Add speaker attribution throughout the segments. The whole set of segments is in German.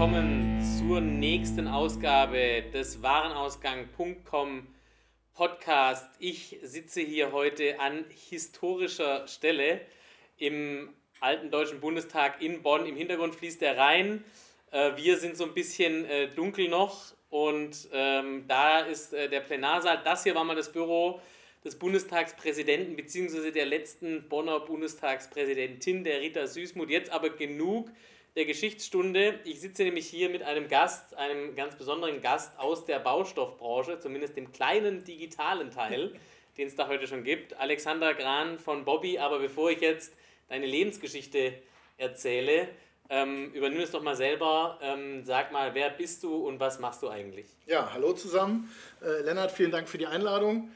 Speaker 1: willkommen zur nächsten Ausgabe des Warenausgang.com Podcast. Ich sitze hier heute an historischer Stelle im alten Deutschen Bundestag in Bonn. Im Hintergrund fließt der Rhein. Äh, wir sind so ein bisschen äh, dunkel noch und ähm, da ist äh, der Plenarsaal. Das hier war mal das Büro des Bundestagspräsidenten bzw. der letzten Bonner Bundestagspräsidentin, der Rita Süßmuth. Jetzt aber genug der Geschichtsstunde. Ich sitze nämlich hier mit einem Gast, einem ganz besonderen Gast aus der Baustoffbranche, zumindest dem kleinen digitalen Teil, den es da heute schon gibt. Alexander Gran von Bobby. Aber bevor ich jetzt deine Lebensgeschichte erzähle, ähm, übernimm es doch mal selber. Ähm, sag mal, wer bist du und was machst du eigentlich?
Speaker 2: Ja, hallo zusammen. Äh, Lennart, vielen Dank für die Einladung.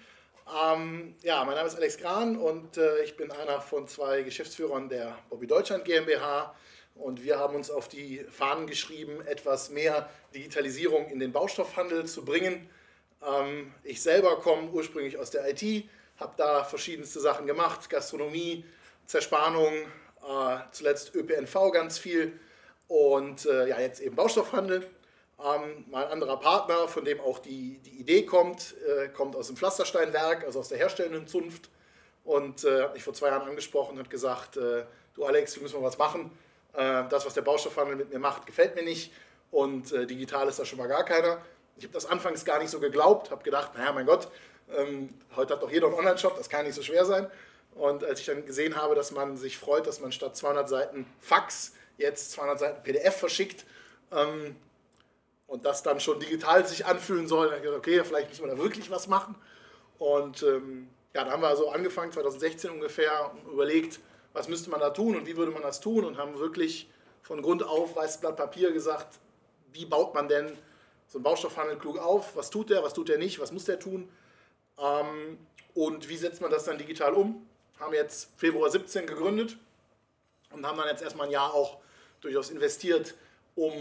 Speaker 2: Ähm, ja, mein Name ist Alex Gran und äh, ich bin einer von zwei Geschäftsführern der Bobby Deutschland GmbH. Und wir haben uns auf die Fahnen geschrieben, etwas mehr Digitalisierung in den Baustoffhandel zu bringen. Ähm, ich selber komme ursprünglich aus der IT, habe da verschiedenste Sachen gemacht, Gastronomie, Zerspannung, äh, zuletzt ÖPNV ganz viel und äh, ja, jetzt eben Baustoffhandel. Ähm, mein anderer Partner, von dem auch die, die Idee kommt, äh, kommt aus dem Pflastersteinwerk, also aus der herstellenden Zunft und hat mich vor zwei Jahren angesprochen und hat gesagt, du Alex, wir müssen mal was machen. Äh, das, was der Baustoffhandel mit mir macht, gefällt mir nicht und äh, digital ist da schon mal gar keiner. Ich habe das anfangs gar nicht so geglaubt, habe gedacht, naja, mein Gott, ähm, heute hat doch jeder einen Online-Shop, das kann nicht so schwer sein. Und als ich dann gesehen habe, dass man sich freut, dass man statt 200 Seiten Fax jetzt 200 Seiten PDF verschickt ähm, und das dann schon digital sich anfühlen soll, dann habe ich gedacht, okay, vielleicht müssen wir da wirklich was machen. Und ähm, ja, da haben wir also angefangen, 2016 ungefähr, und überlegt, was müsste man da tun und wie würde man das tun? Und haben wirklich von Grund auf weißes Blatt Papier gesagt, wie baut man denn so einen Baustoffhandel klug auf, was tut der, was tut der nicht, was muss der tun? Ähm, und wie setzt man das dann digital um? Haben jetzt Februar 17 gegründet und haben dann jetzt erstmal ein Jahr auch durchaus investiert, um,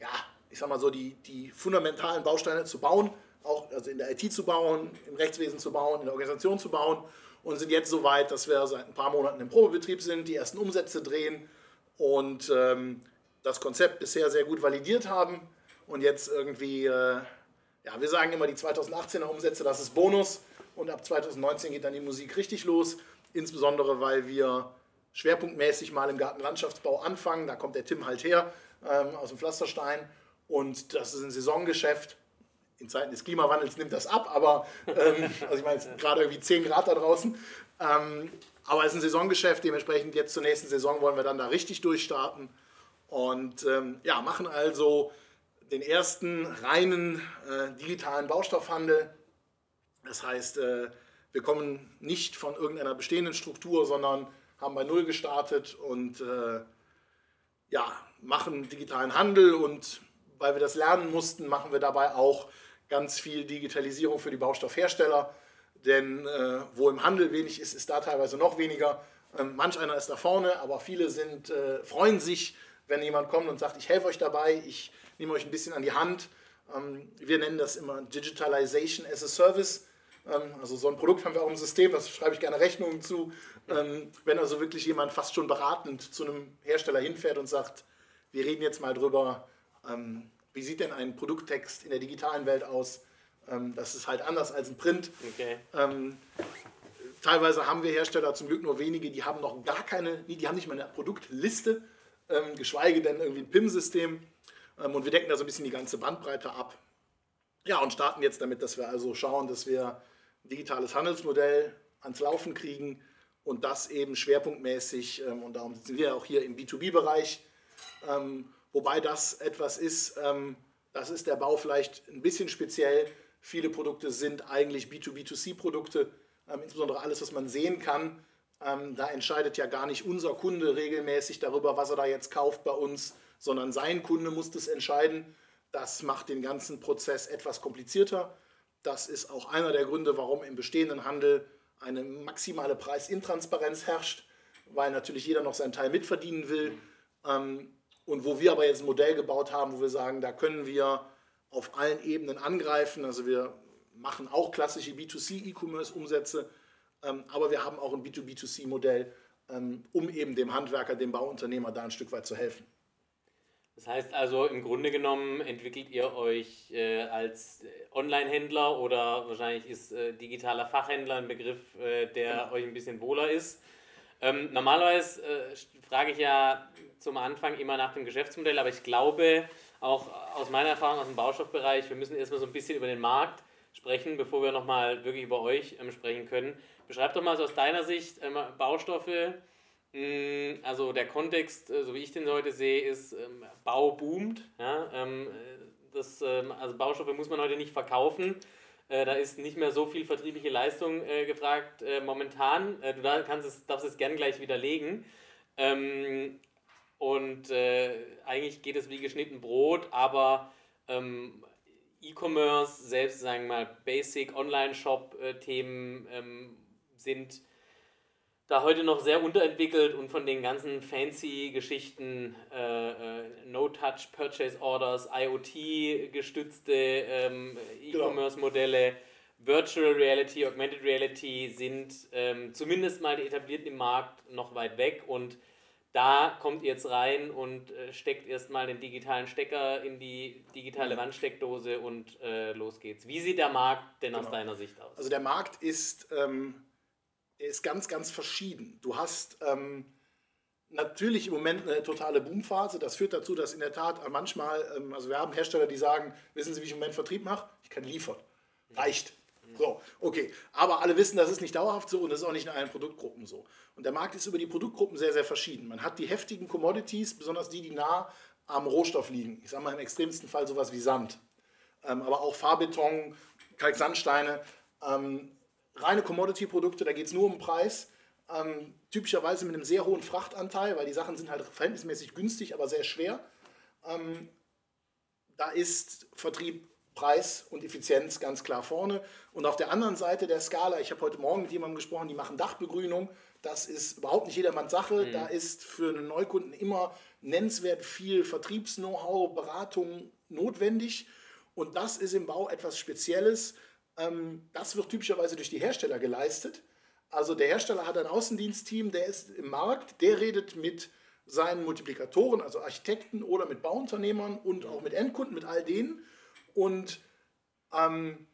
Speaker 2: ja, ich sag mal so, die, die fundamentalen Bausteine zu bauen, auch also in der IT zu bauen, im Rechtswesen zu bauen, in der Organisation zu bauen und sind jetzt so weit, dass wir seit ein paar Monaten im Probebetrieb sind, die ersten Umsätze drehen und ähm, das Konzept bisher sehr gut validiert haben und jetzt irgendwie, äh, ja, wir sagen immer die 2018er Umsätze, das ist Bonus und ab 2019 geht dann die Musik richtig los insbesondere weil wir schwerpunktmäßig mal im Gartenlandschaftsbau anfangen. Da kommt der Tim halt her ähm, aus dem Pflasterstein und das ist ein Saisongeschäft. In Zeiten des Klimawandels nimmt das ab, aber ähm, also ich meine gerade irgendwie 10 Grad da draußen. Ähm, aber es ist ein Saisongeschäft, dementsprechend jetzt zur nächsten Saison wollen wir dann da richtig durchstarten und ähm, ja, machen also den ersten reinen äh, digitalen Baustoffhandel. Das heißt, äh, wir kommen nicht von irgendeiner bestehenden Struktur, sondern haben bei Null gestartet und äh, ja, machen digitalen Handel und weil wir das lernen mussten, machen wir dabei auch ganz viel Digitalisierung für die Baustoffhersteller. Denn äh, wo im Handel wenig ist, ist da teilweise noch weniger. Ähm, manch einer ist da vorne, aber viele sind, äh, freuen sich, wenn jemand kommt und sagt, ich helfe euch dabei, ich nehme euch ein bisschen an die Hand. Ähm, wir nennen das immer Digitalization as a Service. Ähm, also so ein Produkt haben wir auch im System, das schreibe ich gerne Rechnungen zu. Ähm, wenn also wirklich jemand fast schon beratend zu einem Hersteller hinfährt und sagt, wir reden jetzt mal drüber, ähm, wie sieht denn ein Produkttext in der digitalen Welt aus? Das ist halt anders als ein Print. Okay. Teilweise haben wir Hersteller, zum Glück nur wenige, die haben noch gar keine, die haben nicht mal eine Produktliste, geschweige denn irgendwie ein PIM-System. Und wir decken da so ein bisschen die ganze Bandbreite ab. Ja, und starten jetzt damit, dass wir also schauen, dass wir digitales Handelsmodell ans Laufen kriegen und das eben schwerpunktmäßig, ähm, und darum sind wir auch hier im B2B-Bereich, ähm, wobei das etwas ist, ähm, das ist der Bau vielleicht ein bisschen speziell. Viele Produkte sind eigentlich B2B2C-Produkte, insbesondere alles, was man sehen kann. da entscheidet ja gar nicht unser Kunde regelmäßig darüber, was er da jetzt kauft bei uns, sondern sein Kunde muss das entscheiden. Das macht den ganzen Prozess etwas komplizierter. Das ist auch einer der Gründe, warum im bestehenden Handel eine maximale Preisintransparenz herrscht, weil natürlich jeder noch seinen Teil mitverdienen will. Ähm, und wo wir aber jetzt ein Modell gebaut haben, wo wir sagen, da können wir auf allen Ebenen angreifen. Also wir machen auch klassische B2C-E-Commerce-Umsätze, ähm, aber wir haben auch ein B2B2C-Modell, ähm, um eben dem Handwerker, dem Bauunternehmer da ein Stück weit zu helfen.
Speaker 1: Das heißt also, im Grunde genommen entwickelt ihr euch äh, als Online-Händler oder wahrscheinlich ist äh, digitaler Fachhändler ein Begriff, äh, der ja. euch ein bisschen wohler ist. Ähm, normalerweise äh, frage ich ja zum Anfang immer nach dem Geschäftsmodell, aber ich glaube, auch aus meiner Erfahrung aus dem Baustoffbereich, wir müssen erstmal so ein bisschen über den Markt sprechen, bevor wir nochmal wirklich über euch ähm, sprechen können. Beschreib doch mal so aus deiner Sicht ähm, Baustoffe. Mh, mm, also der Kontext, äh, so wie ich den heute sehe, ist ähm, Bau boomt. Ja? Ähm, das, ähm, also Baustoffe muss man heute nicht verkaufen. Äh, da ist nicht mehr so viel vertriebliche Leistung äh, gefragt äh, momentan. Äh, du da kannst es, darfst es gern gleich widerlegen. Ähm, und äh, eigentlich geht es wie geschnitten Brot, aber ähm, E-Commerce, selbst sagen wir mal Basic Online-Shop-Themen ähm, sind da heute noch sehr unterentwickelt und von den ganzen fancy Geschichten, äh, äh, No-Touch Purchase Orders, IoT-gestützte ähm, genau. E-Commerce-Modelle, Virtual Reality, Augmented Reality sind ähm, zumindest mal die etablierten im Markt noch weit weg und da kommt ihr jetzt rein und äh, steckt erstmal den digitalen Stecker in die digitale mhm. Wandsteckdose und äh, los geht's. Wie sieht der Markt denn genau. aus deiner Sicht aus?
Speaker 2: Also der Markt ist, ähm, ist ganz, ganz verschieden. Du hast ähm, natürlich im Moment eine totale Boomphase. Das führt dazu, dass in der Tat manchmal, ähm, also wir haben Hersteller, die sagen, wissen Sie, wie ich im Moment Vertrieb mache? Ich kann liefern. Reicht. So, okay. Aber alle wissen, das ist nicht dauerhaft so und das ist auch nicht in allen Produktgruppen so. Und der Markt ist über die Produktgruppen sehr, sehr verschieden. Man hat die heftigen Commodities, besonders die, die nah am Rohstoff liegen. Ich sage mal im extremsten Fall sowas wie Sand. Ähm, aber auch Fahrbeton, Kalksandsteine. Ähm, reine Commodity-Produkte, da geht es nur um Preis. Ähm, typischerweise mit einem sehr hohen Frachtanteil, weil die Sachen sind halt verhältnismäßig günstig, aber sehr schwer. Ähm, da ist Vertrieb Preis und Effizienz ganz klar vorne. Und auf der anderen Seite der Skala, ich habe heute Morgen mit jemandem gesprochen, die machen Dachbegrünung. Das ist überhaupt nicht jedermanns Sache. Mhm. Da ist für einen Neukunden immer nennenswert viel Vertriebs-Know-how, Beratung notwendig. Und das ist im Bau etwas Spezielles. Ähm, das wird typischerweise durch die Hersteller geleistet. Also der Hersteller hat ein Außendienstteam, der ist im Markt, der redet mit seinen Multiplikatoren, also Architekten oder mit Bauunternehmern und auch mit Endkunden, mit all denen und ähm,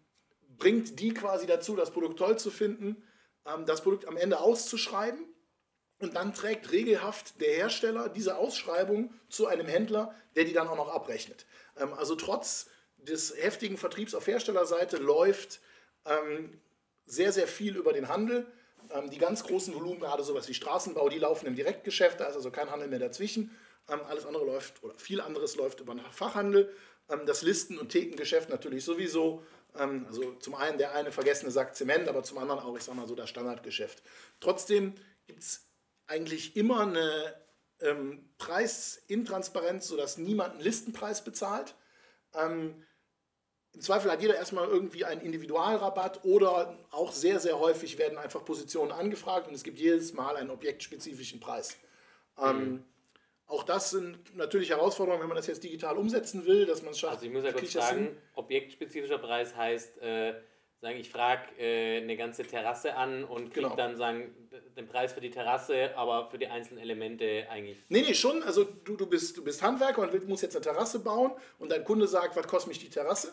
Speaker 2: bringt die quasi dazu, das Produkt toll zu finden, ähm, das Produkt am Ende auszuschreiben und dann trägt regelhaft der Hersteller diese Ausschreibung zu einem Händler, der die dann auch noch abrechnet. Ähm, also trotz des heftigen Vertriebs auf Herstellerseite läuft ähm, sehr, sehr viel über den Handel. Ähm, die ganz großen Volumen, gerade sowas wie Straßenbau, die laufen im Direktgeschäft, da ist also kein Handel mehr dazwischen. Ähm, alles andere läuft, oder viel anderes läuft über den Fachhandel. Ähm, das Listen- und Thekengeschäft natürlich sowieso. Ähm, also zum einen der eine vergessene Sack Zement, aber zum anderen auch, ich sag mal so, das Standardgeschäft. Trotzdem gibt es eigentlich immer eine ähm, Preisintransparenz, sodass niemand einen Listenpreis bezahlt. Ähm, Im Zweifel hat jeder erstmal irgendwie einen Individualrabatt oder auch sehr, sehr häufig werden einfach Positionen angefragt und es gibt jedes Mal einen objektspezifischen Preis. Ähm, mhm. Auch das sind natürlich Herausforderungen, wenn man das jetzt digital umsetzen will, dass man es schafft.
Speaker 1: Also ich muss ja kurz sagen, objektspezifischer Preis heißt, äh, sagen, ich frage äh, eine ganze Terrasse an und kriege genau. dann sagen, den Preis für die Terrasse, aber für die einzelnen Elemente eigentlich.
Speaker 2: Nee, nee, schon. Also du, du, bist, du bist Handwerker und musst jetzt eine Terrasse bauen und dein Kunde sagt, was kostet mich die Terrasse?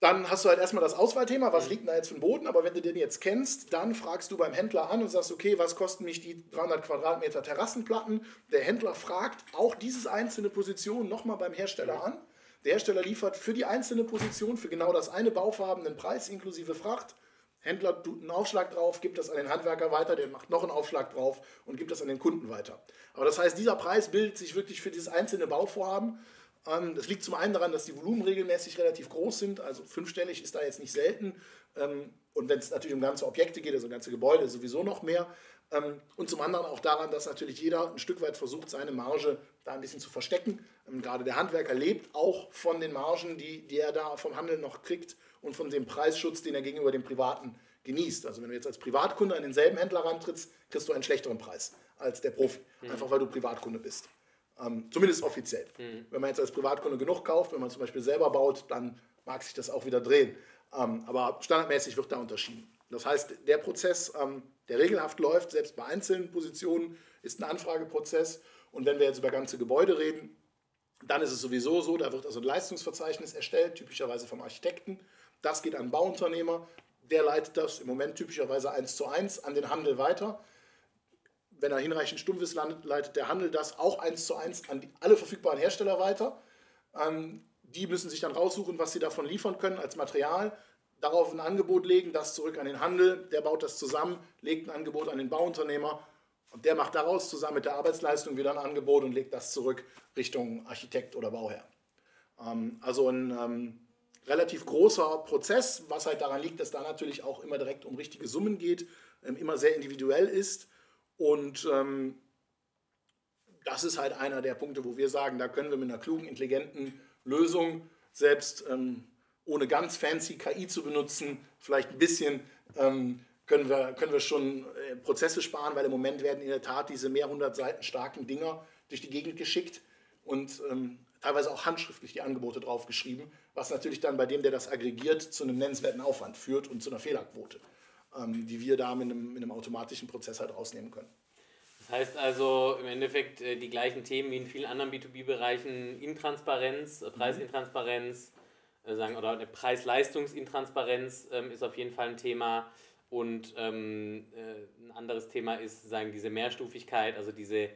Speaker 2: Dann hast du halt erstmal das Auswahlthema, was mhm. liegt da jetzt für den Boden, aber wenn du den jetzt kennst, dann fragst du beim Händler an und sagst, okay, was kosten mich die 300 Quadratmeter Terrassenplatten? Der Händler fragt auch diese einzelne Position nochmal beim Hersteller mhm. an. Der Hersteller liefert für die einzelne Position, für genau das eine Bauvorhaben einen Preis inklusive Fracht. Händler tut einen Aufschlag drauf, gibt das an den Handwerker weiter, der macht noch einen Aufschlag drauf und gibt das an den Kunden weiter. Aber das heißt, dieser Preis bildet sich wirklich für dieses einzelne Bauvorhaben das liegt zum einen daran, dass die Volumen regelmäßig relativ groß sind, also fünfstellig ist da jetzt nicht selten. Ähm, und wenn es natürlich um ganze Objekte geht, also ganze Gebäude, sowieso noch mehr. Ähm, und zum anderen auch daran, dass natürlich jeder ein Stück weit versucht, seine Marge da ein bisschen zu verstecken. Gerade der Handwerker lebt auch von den Margen, die, die er da vom Handel noch kriegt und von dem Preisschutz, den er gegenüber dem Privaten genießt. Also wenn du jetzt als Privatkunde an denselben Händler rantrittst, kriegst du einen schlechteren Preis als der Profi, mhm. einfach weil du Privatkunde bist. Ähm, zumindest offiziell. Mhm. Wenn man jetzt als Privatkunde genug kauft, wenn man zum Beispiel selber baut, dann mag sich das auch wieder drehen. Ähm, aber standardmäßig wird da unterschieden. Das heißt, der Prozess, ähm, der regelhaft läuft, selbst bei einzelnen Positionen, ist ein Anfrageprozess. Und wenn wir jetzt über ganze Gebäude reden, Dann ist es sowieso so, da wird also ein Leistungsverzeichnis erstellt, typischerweise vom Architekten. Das geht an Bauunternehmer, der leitet das im Moment typischerweise eins zu eins an den Handel weiter. Wenn er hinreichend stumpf ist, leitet der Handel das auch eins zu eins an die, alle verfügbaren Hersteller weiter. Ähm, die müssen sich dann raussuchen, was sie davon liefern können als Material, darauf ein Angebot legen, das zurück an den Handel, der baut das zusammen, legt ein Angebot an den Bauunternehmer und der macht daraus zusammen mit der Arbeitsleistung wieder ein Angebot und legt das zurück Richtung Architekt oder Bauherr. Ähm, also ein ähm, relativ großer Prozess, was halt daran liegt, dass da natürlich auch immer direkt um richtige Summen geht, ähm, immer sehr individuell ist und ähm, das ist halt einer der Punkte, wo wir sagen, da können wir mit einer klugen, intelligenten Lösung, selbst ähm, ohne ganz fancy KI zu benutzen, vielleicht ein bisschen ähm, können, wir, können wir schon äh, Prozesse sparen, weil im Moment werden in der Tat diese mehr hundert Seiten starken Dinger durch die Gegend geschickt und ähm, teilweise auch handschriftlich die Angebote draufgeschrieben, was natürlich dann bei dem, der das aggregiert, zu einem nennenswerten Aufwand führt und zu einer Fehlerquote, die wir da mit einem, mit einem automatischen Prozess halt rausnehmen können.
Speaker 1: Das heißt also im Endeffekt äh, die gleichen Themen wie in vielen anderen B2B-Bereichen, Intransparenz, äh, Preisintransparenz, äh, sagen, oder eine Preis-Leistungs-Intransparenz ähm, ist auf jeden Fall ein Thema. Und ähm, äh, ein anderes Thema ist sagen, diese Mehrstufigkeit, also diese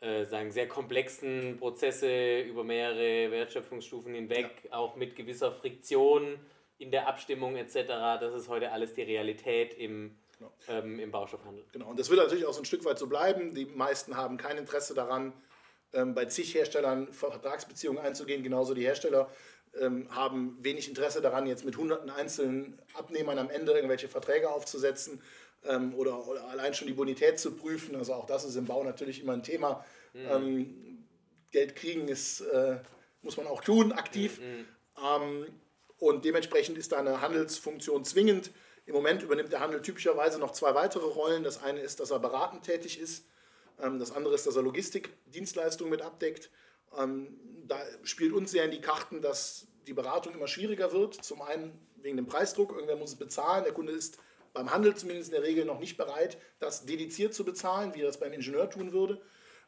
Speaker 1: äh, sagen, sehr komplexen Prozesse über mehrere Wertschöpfungsstufen hinweg, ja. auch mit gewisser Friktion in der Abstimmung etc. Das ist heute alles die Realität im genau. ähm, im Baustoffhandel.
Speaker 2: Genau, und das wird natürlich auch so ein Stück weit so bleiben. Die meisten haben kein Interesse daran, ähm, bei zig Herstellern Vertragsbeziehungen einzugehen. Genauso die Hersteller ähm, haben wenig Interesse daran, jetzt mit hunderten einzelnen Abnehmern am Ende irgendwelche Verträge aufzusetzen ähm, oder, oder, allein schon die Bonität zu prüfen. Also auch das ist im Bau natürlich immer ein Thema. Mhm. Ähm, Geld kriegen ist, äh, muss man auch tun, aktiv. Mhm. Und dementsprechend ist da eine Handelsfunktion zwingend. Im Moment übernimmt der Handel typischerweise noch zwei weitere Rollen. Das eine ist, dass er beratend tätig ist. Ähm, das andere ist, dass er Logistikdienstleistungen mit abdeckt. Ähm, da spielt uns sehr in die Karten, dass die Beratung immer schwieriger wird. Zum einen wegen dem Preisdruck. Irgendwer muss es bezahlen. Der Kunde ist beim Handel zumindest in der Regel noch nicht bereit, das dediziert zu bezahlen, wie er das beim Ingenieur tun würde.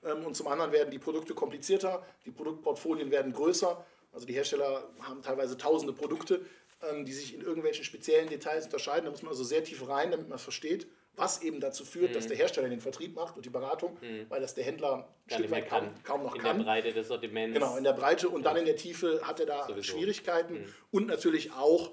Speaker 2: Ähm, und zum anderen werden die Produkte komplizierter, die Produktportfolien werden größer. Also die Hersteller haben teilweise tausende Produkte ähm, die sich in irgendwelchen speziellen Details unterscheiden. Da muss man also sehr tief rein, damit man es versteht, was eben dazu führt, mhm. dass der Hersteller den Vertrieb macht und die Beratung, mhm. weil das der Händler kaum, kaum, noch
Speaker 1: in
Speaker 2: kann.
Speaker 1: In der Breite des Sortiments.
Speaker 2: Genau, in der Breite und ja. dann in der Tiefe hat er da Sowieso. Schwierigkeiten mhm. und natürlich auch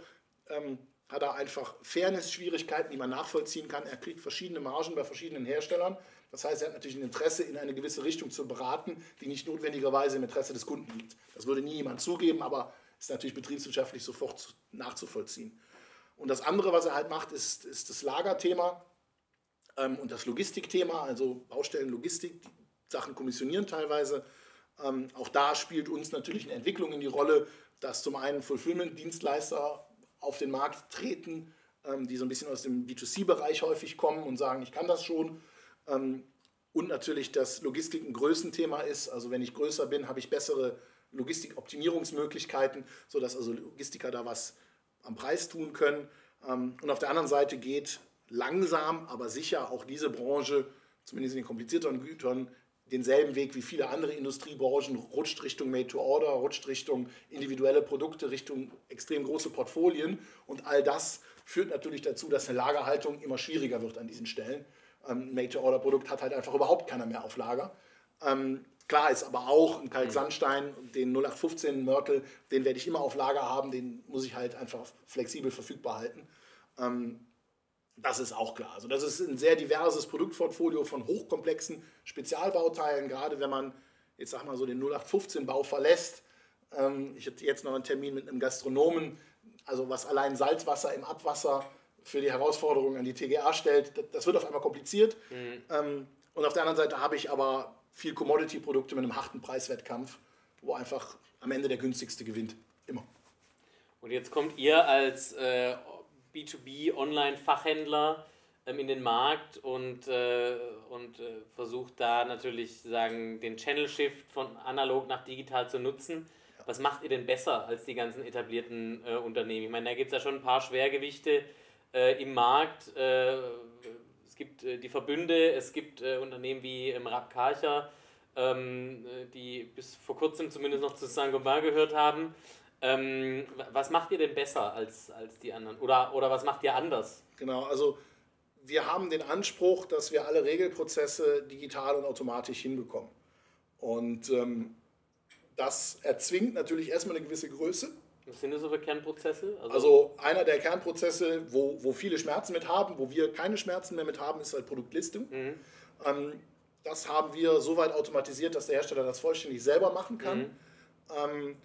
Speaker 2: ähm, hat er einfach Fairness-Schwierigkeiten, die man nachvollziehen kann. Er kriegt verschiedene Margen bei verschiedenen Herstellern. Das heißt, er hat natürlich ein Interesse, in eine gewisse Richtung zu beraten, die nicht notwendigerweise im Interesse des Kunden liegt. Das würde nie jemand zugeben, aber ist natürlich betriebswirtschaftlich sofort nachzuvollziehen. Und das andere, was er halt macht, ist, ist das Lagerthema ähm, und das Logistikthema, also Baustellen, Logistik, Sachen kommissionieren teilweise. Ähm, auch da spielt uns natürlich eine Entwicklung in die Rolle, dass zum einen Fulfillment-Dienstleister auf den Markt treten, ähm, die so ein bisschen aus dem B2C-Bereich häufig kommen und sagen, ich kann das schon. Ähm, und natürlich, dass Logistik ein Größenthema ist. Also wenn ich größer bin, habe ich bessere Logistikoptimierungsmöglichkeiten, sodass also Logistiker da was am Preis tun können. Ähm, und auf der anderen Seite geht langsam, aber sicher auch diese Branche, zumindest in den komplizierteren Gütern, denselben Weg wie viele andere Industriebranchen, rutscht Richtung Made-to-Order, rutscht Richtung individuelle Produkte, Richtung extrem große Portfolien. Und all das führt natürlich dazu, dass eine Lagerhaltung immer schwieriger wird an diesen Stellen. Ein Made-to-Order-Produkt hat halt einfach überhaupt keiner mehr auf Lager. Ähm, Klar ist aber auch ein Kalksandstein, den 0815 Mörtel, den werde ich immer auf Lager haben, den muss ich halt einfach flexibel verfügbar halten. Ähm, das ist auch klar. Also das ist ein sehr diverses Produktportfolio von hochkomplexen Spezialbauteilen, gerade wenn man jetzt sag mal so den 0815 Bau verlässt. Ähm, ich hatte jetzt noch einen Termin mit einem Gastronomen, also was allein Salzwasser im Abwasser für die Herausforderungen an die TGA stellt, das wird auf einmal kompliziert. Mhm. Ähm, und auf der anderen Seite habe ich aber viel Commodity-Produkte mit einem harten Preiswettkampf, wo einfach am Ende der günstigste gewinnt. Immer.
Speaker 1: Und jetzt kommt ihr als äh, B2B-Online-Fachhändler ähm, in den Markt und, äh, und äh, versucht da natürlich sagen, den Channel-Shift von analog nach digital zu nutzen. Ja. Was macht ihr denn besser als die ganzen etablierten äh, Unternehmen? Ich meine, da gibt es ja schon ein paar Schwergewichte äh, im Markt äh, es gibt äh, die Verbünde, es gibt äh, Unternehmen wie ähm, Rapp Karcher, ähm, die bis vor kurzem zumindest noch zu Saint-Gobain gehört haben. Ähm, was macht ihr denn besser als, als die anderen? Oder, oder was macht ihr anders?
Speaker 2: Genau, also wir haben den Anspruch, dass wir alle Regelprozesse digital und automatisch hinbekommen. Und ähm, das erzwingt natürlich erstmal eine gewisse Größe.
Speaker 1: Was sind das so für Kernprozesse?
Speaker 2: Also, also, einer der Kernprozesse, wo, wo viele Schmerzen mit haben, wo wir keine Schmerzen mehr mit haben, ist halt Produktlistung. Mhm. Ähm, das haben wir so weit automatisiert, dass der Hersteller das vollständig selber machen kann. Mhm. Ähm,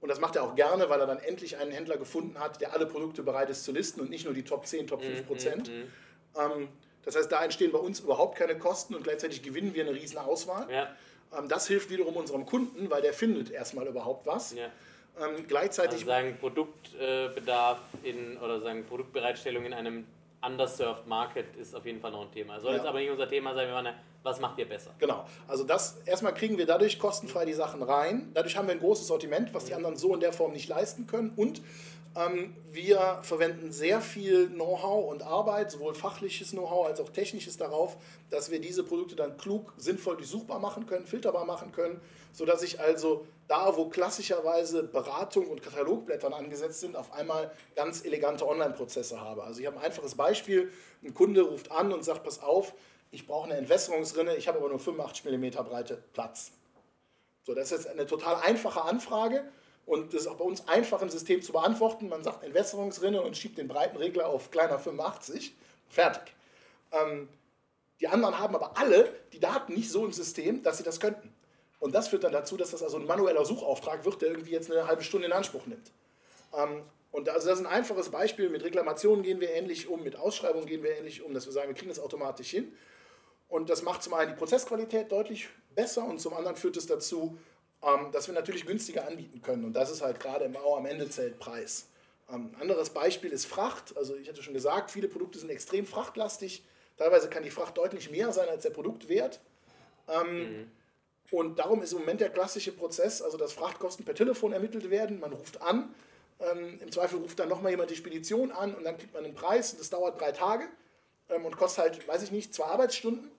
Speaker 2: und das macht er auch gerne, weil er dann endlich einen Händler gefunden hat, der alle Produkte bereit ist zu listen und nicht nur die Top 10, Top 5 mhm, Prozent. Mhm, mhm. Ähm, das heißt, da entstehen bei uns überhaupt keine Kosten und gleichzeitig gewinnen wir eine riesen Auswahl. Ja. Ähm, das hilft wiederum unserem Kunden, weil der findet erstmal überhaupt was. Ja.
Speaker 1: Ähm, gleichzeitig also sagen Produktbedarf in oder sagen Produktbereitstellung in einem underserved Market ist auf jeden Fall noch ein Thema. Soll ja. jetzt aber nicht unser Thema sein, wir waren was macht ihr besser?
Speaker 2: Genau. Also das erstmal kriegen wir dadurch kostenfrei die Sachen rein. Dadurch haben wir ein großes Sortiment, was die anderen so in der Form nicht leisten können. Und wir verwenden sehr viel Know-how und Arbeit, sowohl fachliches Know-how als auch technisches darauf, dass wir diese Produkte dann klug, sinnvoll durchsuchbar machen können, filterbar machen können, sodass ich also da, wo klassischerweise Beratung und Katalogblättern angesetzt sind, auf einmal ganz elegante Online-Prozesse habe. Also ich habe ein einfaches Beispiel, ein Kunde ruft an und sagt, pass auf, ich brauche eine Entwässerungsrinne, ich habe aber nur 85 mm Breite Platz. So, das ist jetzt eine total einfache Anfrage und das ist auch bei uns einfach im System zu beantworten. Man sagt Entwässerungsrinne und schiebt den Breitenregler auf kleiner 85. Fertig. Ähm, die anderen haben aber alle die Daten nicht so im System, dass sie das könnten. Und das führt dann dazu, dass das also ein manueller Suchauftrag wird, der irgendwie jetzt eine halbe Stunde in Anspruch nimmt. Ähm, und also das ist ein einfaches Beispiel. Mit Reklamationen gehen wir ähnlich um, mit Ausschreibungen gehen wir ähnlich um, dass wir sagen, wir kriegen das automatisch hin. Und das macht zum einen die Prozessqualität deutlich besser und zum anderen führt es dazu, ähm, dass wir natürlich günstiger anbieten können. Und das ist halt gerade im Bau am Ende zählt Preis. Ähm, anderes Beispiel ist Fracht. Also ich hatte schon gesagt, viele Produkte sind extrem frachtlastig. Teilweise kann die Fracht deutlich mehr sein als der Produktwert. Ähm, mhm. Und darum ist im Moment der klassische Prozess, also dass Frachtkosten per Telefon ermittelt werden. Man ruft an, im Zweifel ruft dann nochmal jemand die Spedition an und dann kriegt man einen Preis und das dauert drei Tage und kostet halt, weiß ich nicht, zwei Arbeitsstunden.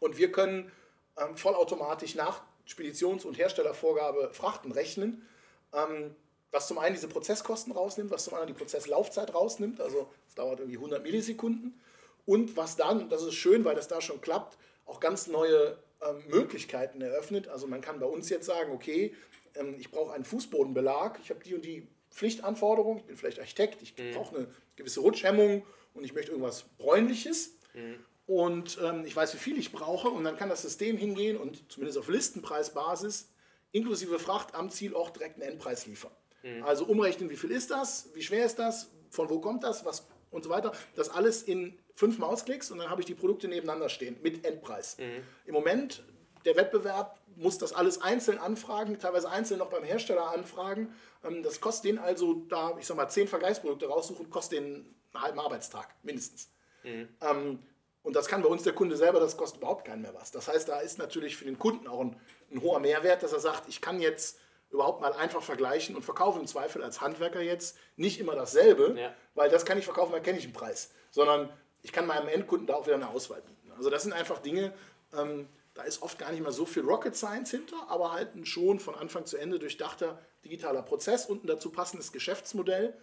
Speaker 2: Und wir können ähm, vollautomatisch nach Speditions- und Herstellervorgabe Frachten rechnen, ähm, was zum einen diese Prozesskosten rausnimmt, was zum anderen die Prozesslaufzeit rausnimmt, also es dauert irgendwie 100 Millisekunden. Und was dann, das ist schön, weil das da schon klappt, auch ganz neue ähm, Möglichkeiten eröffnet. Also man kann bei uns jetzt sagen, okay, ähm, ich brauche einen Fußbodenbelag, ich habe die und die Pflichtanforderung, ich bin vielleicht Architekt, ich mhm. brauche eine gewisse Rutschhemmung und ich möchte irgendwas bräunliches. Mhm und ähm, ich weiß, wie viel ich brauche und dann kann das System hingehen und zumindest auf Listenpreisbasis inklusive Fracht am Zielort direkt einen Endpreis liefern. Mhm. Also umrechnen, wie viel ist das, wie schwer ist das, von wo kommt das, was und so weiter. Das alles in fünf Mausklicks und dann habe ich die Produkte nebeneinander stehen mit Endpreis. Mhm. Im Moment, der Wettbewerb muss das alles einzeln anfragen, teilweise einzeln noch beim Hersteller anfragen. Ähm, das kostet den also, da ich sag mal, zehn Vergleichsprodukte raussuchen, kostet den einen halben Arbeitstag mindestens. Mhm. Ähm, und das kann bei uns der Kunde selber, das kostet überhaupt keinen mehr was. Das heißt, da ist natürlich für den Kunden auch ein, ein hoher Mehrwert, dass er sagt, ich kann jetzt überhaupt mal einfach vergleichen und verkaufe im Zweifel als Handwerker jetzt nicht immer dasselbe, ja. weil das kann ich verkaufen, da kenne ich einen Preis, sondern ich kann meinem Endkunden da auch wieder eine Auswahl bieten. Also das sind einfach Dinge, ähm, da ist oft gar nicht mehr so viel Rocket Science hinter, aber halt ein schon von Anfang zu Ende durchdachter digitaler Prozess und ein dazu passendes Geschäftsmodell,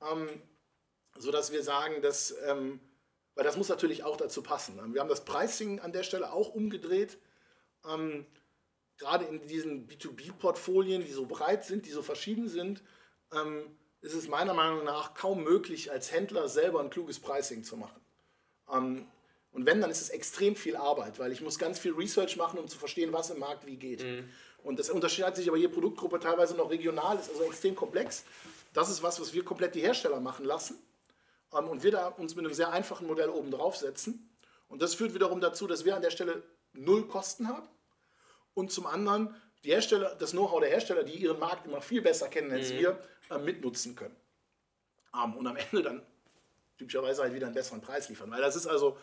Speaker 2: ähm, sodass wir sagen, dass ähm, weil das muss natürlich auch dazu passen. Wir haben das Pricing an der Stelle auch umgedreht. Ähm, gerade in diesen B2B-Portfolien, die so breit sind, die so verschieden sind, ähm, ist es meiner Meinung nach kaum möglich, als Händler selber ein kluges Pricing zu machen. Ähm, und wenn, dann ist es extrem viel Arbeit, weil ich muss ganz viel Research machen, um zu verstehen, was im Markt wie geht. Mhm. Und das unterscheidet sich aber je Produktgruppe teilweise noch regional, ist also extrem komplex. Das ist was, was wir komplett die Hersteller machen lassen ähm, und wir da uns mit einem sehr einfachen Modell oben drauf setzen. Und das führt wiederum dazu, dass wir an der Stelle null Kosten haben und zum anderen die Hersteller, das Know-how der Hersteller, die ihren Markt immer viel besser kennen als mhm. wir, äh, mitnutzen können. Ähm, und am Ende dann typischerweise halt wieder einen besseren Preis liefern. Weil das ist also,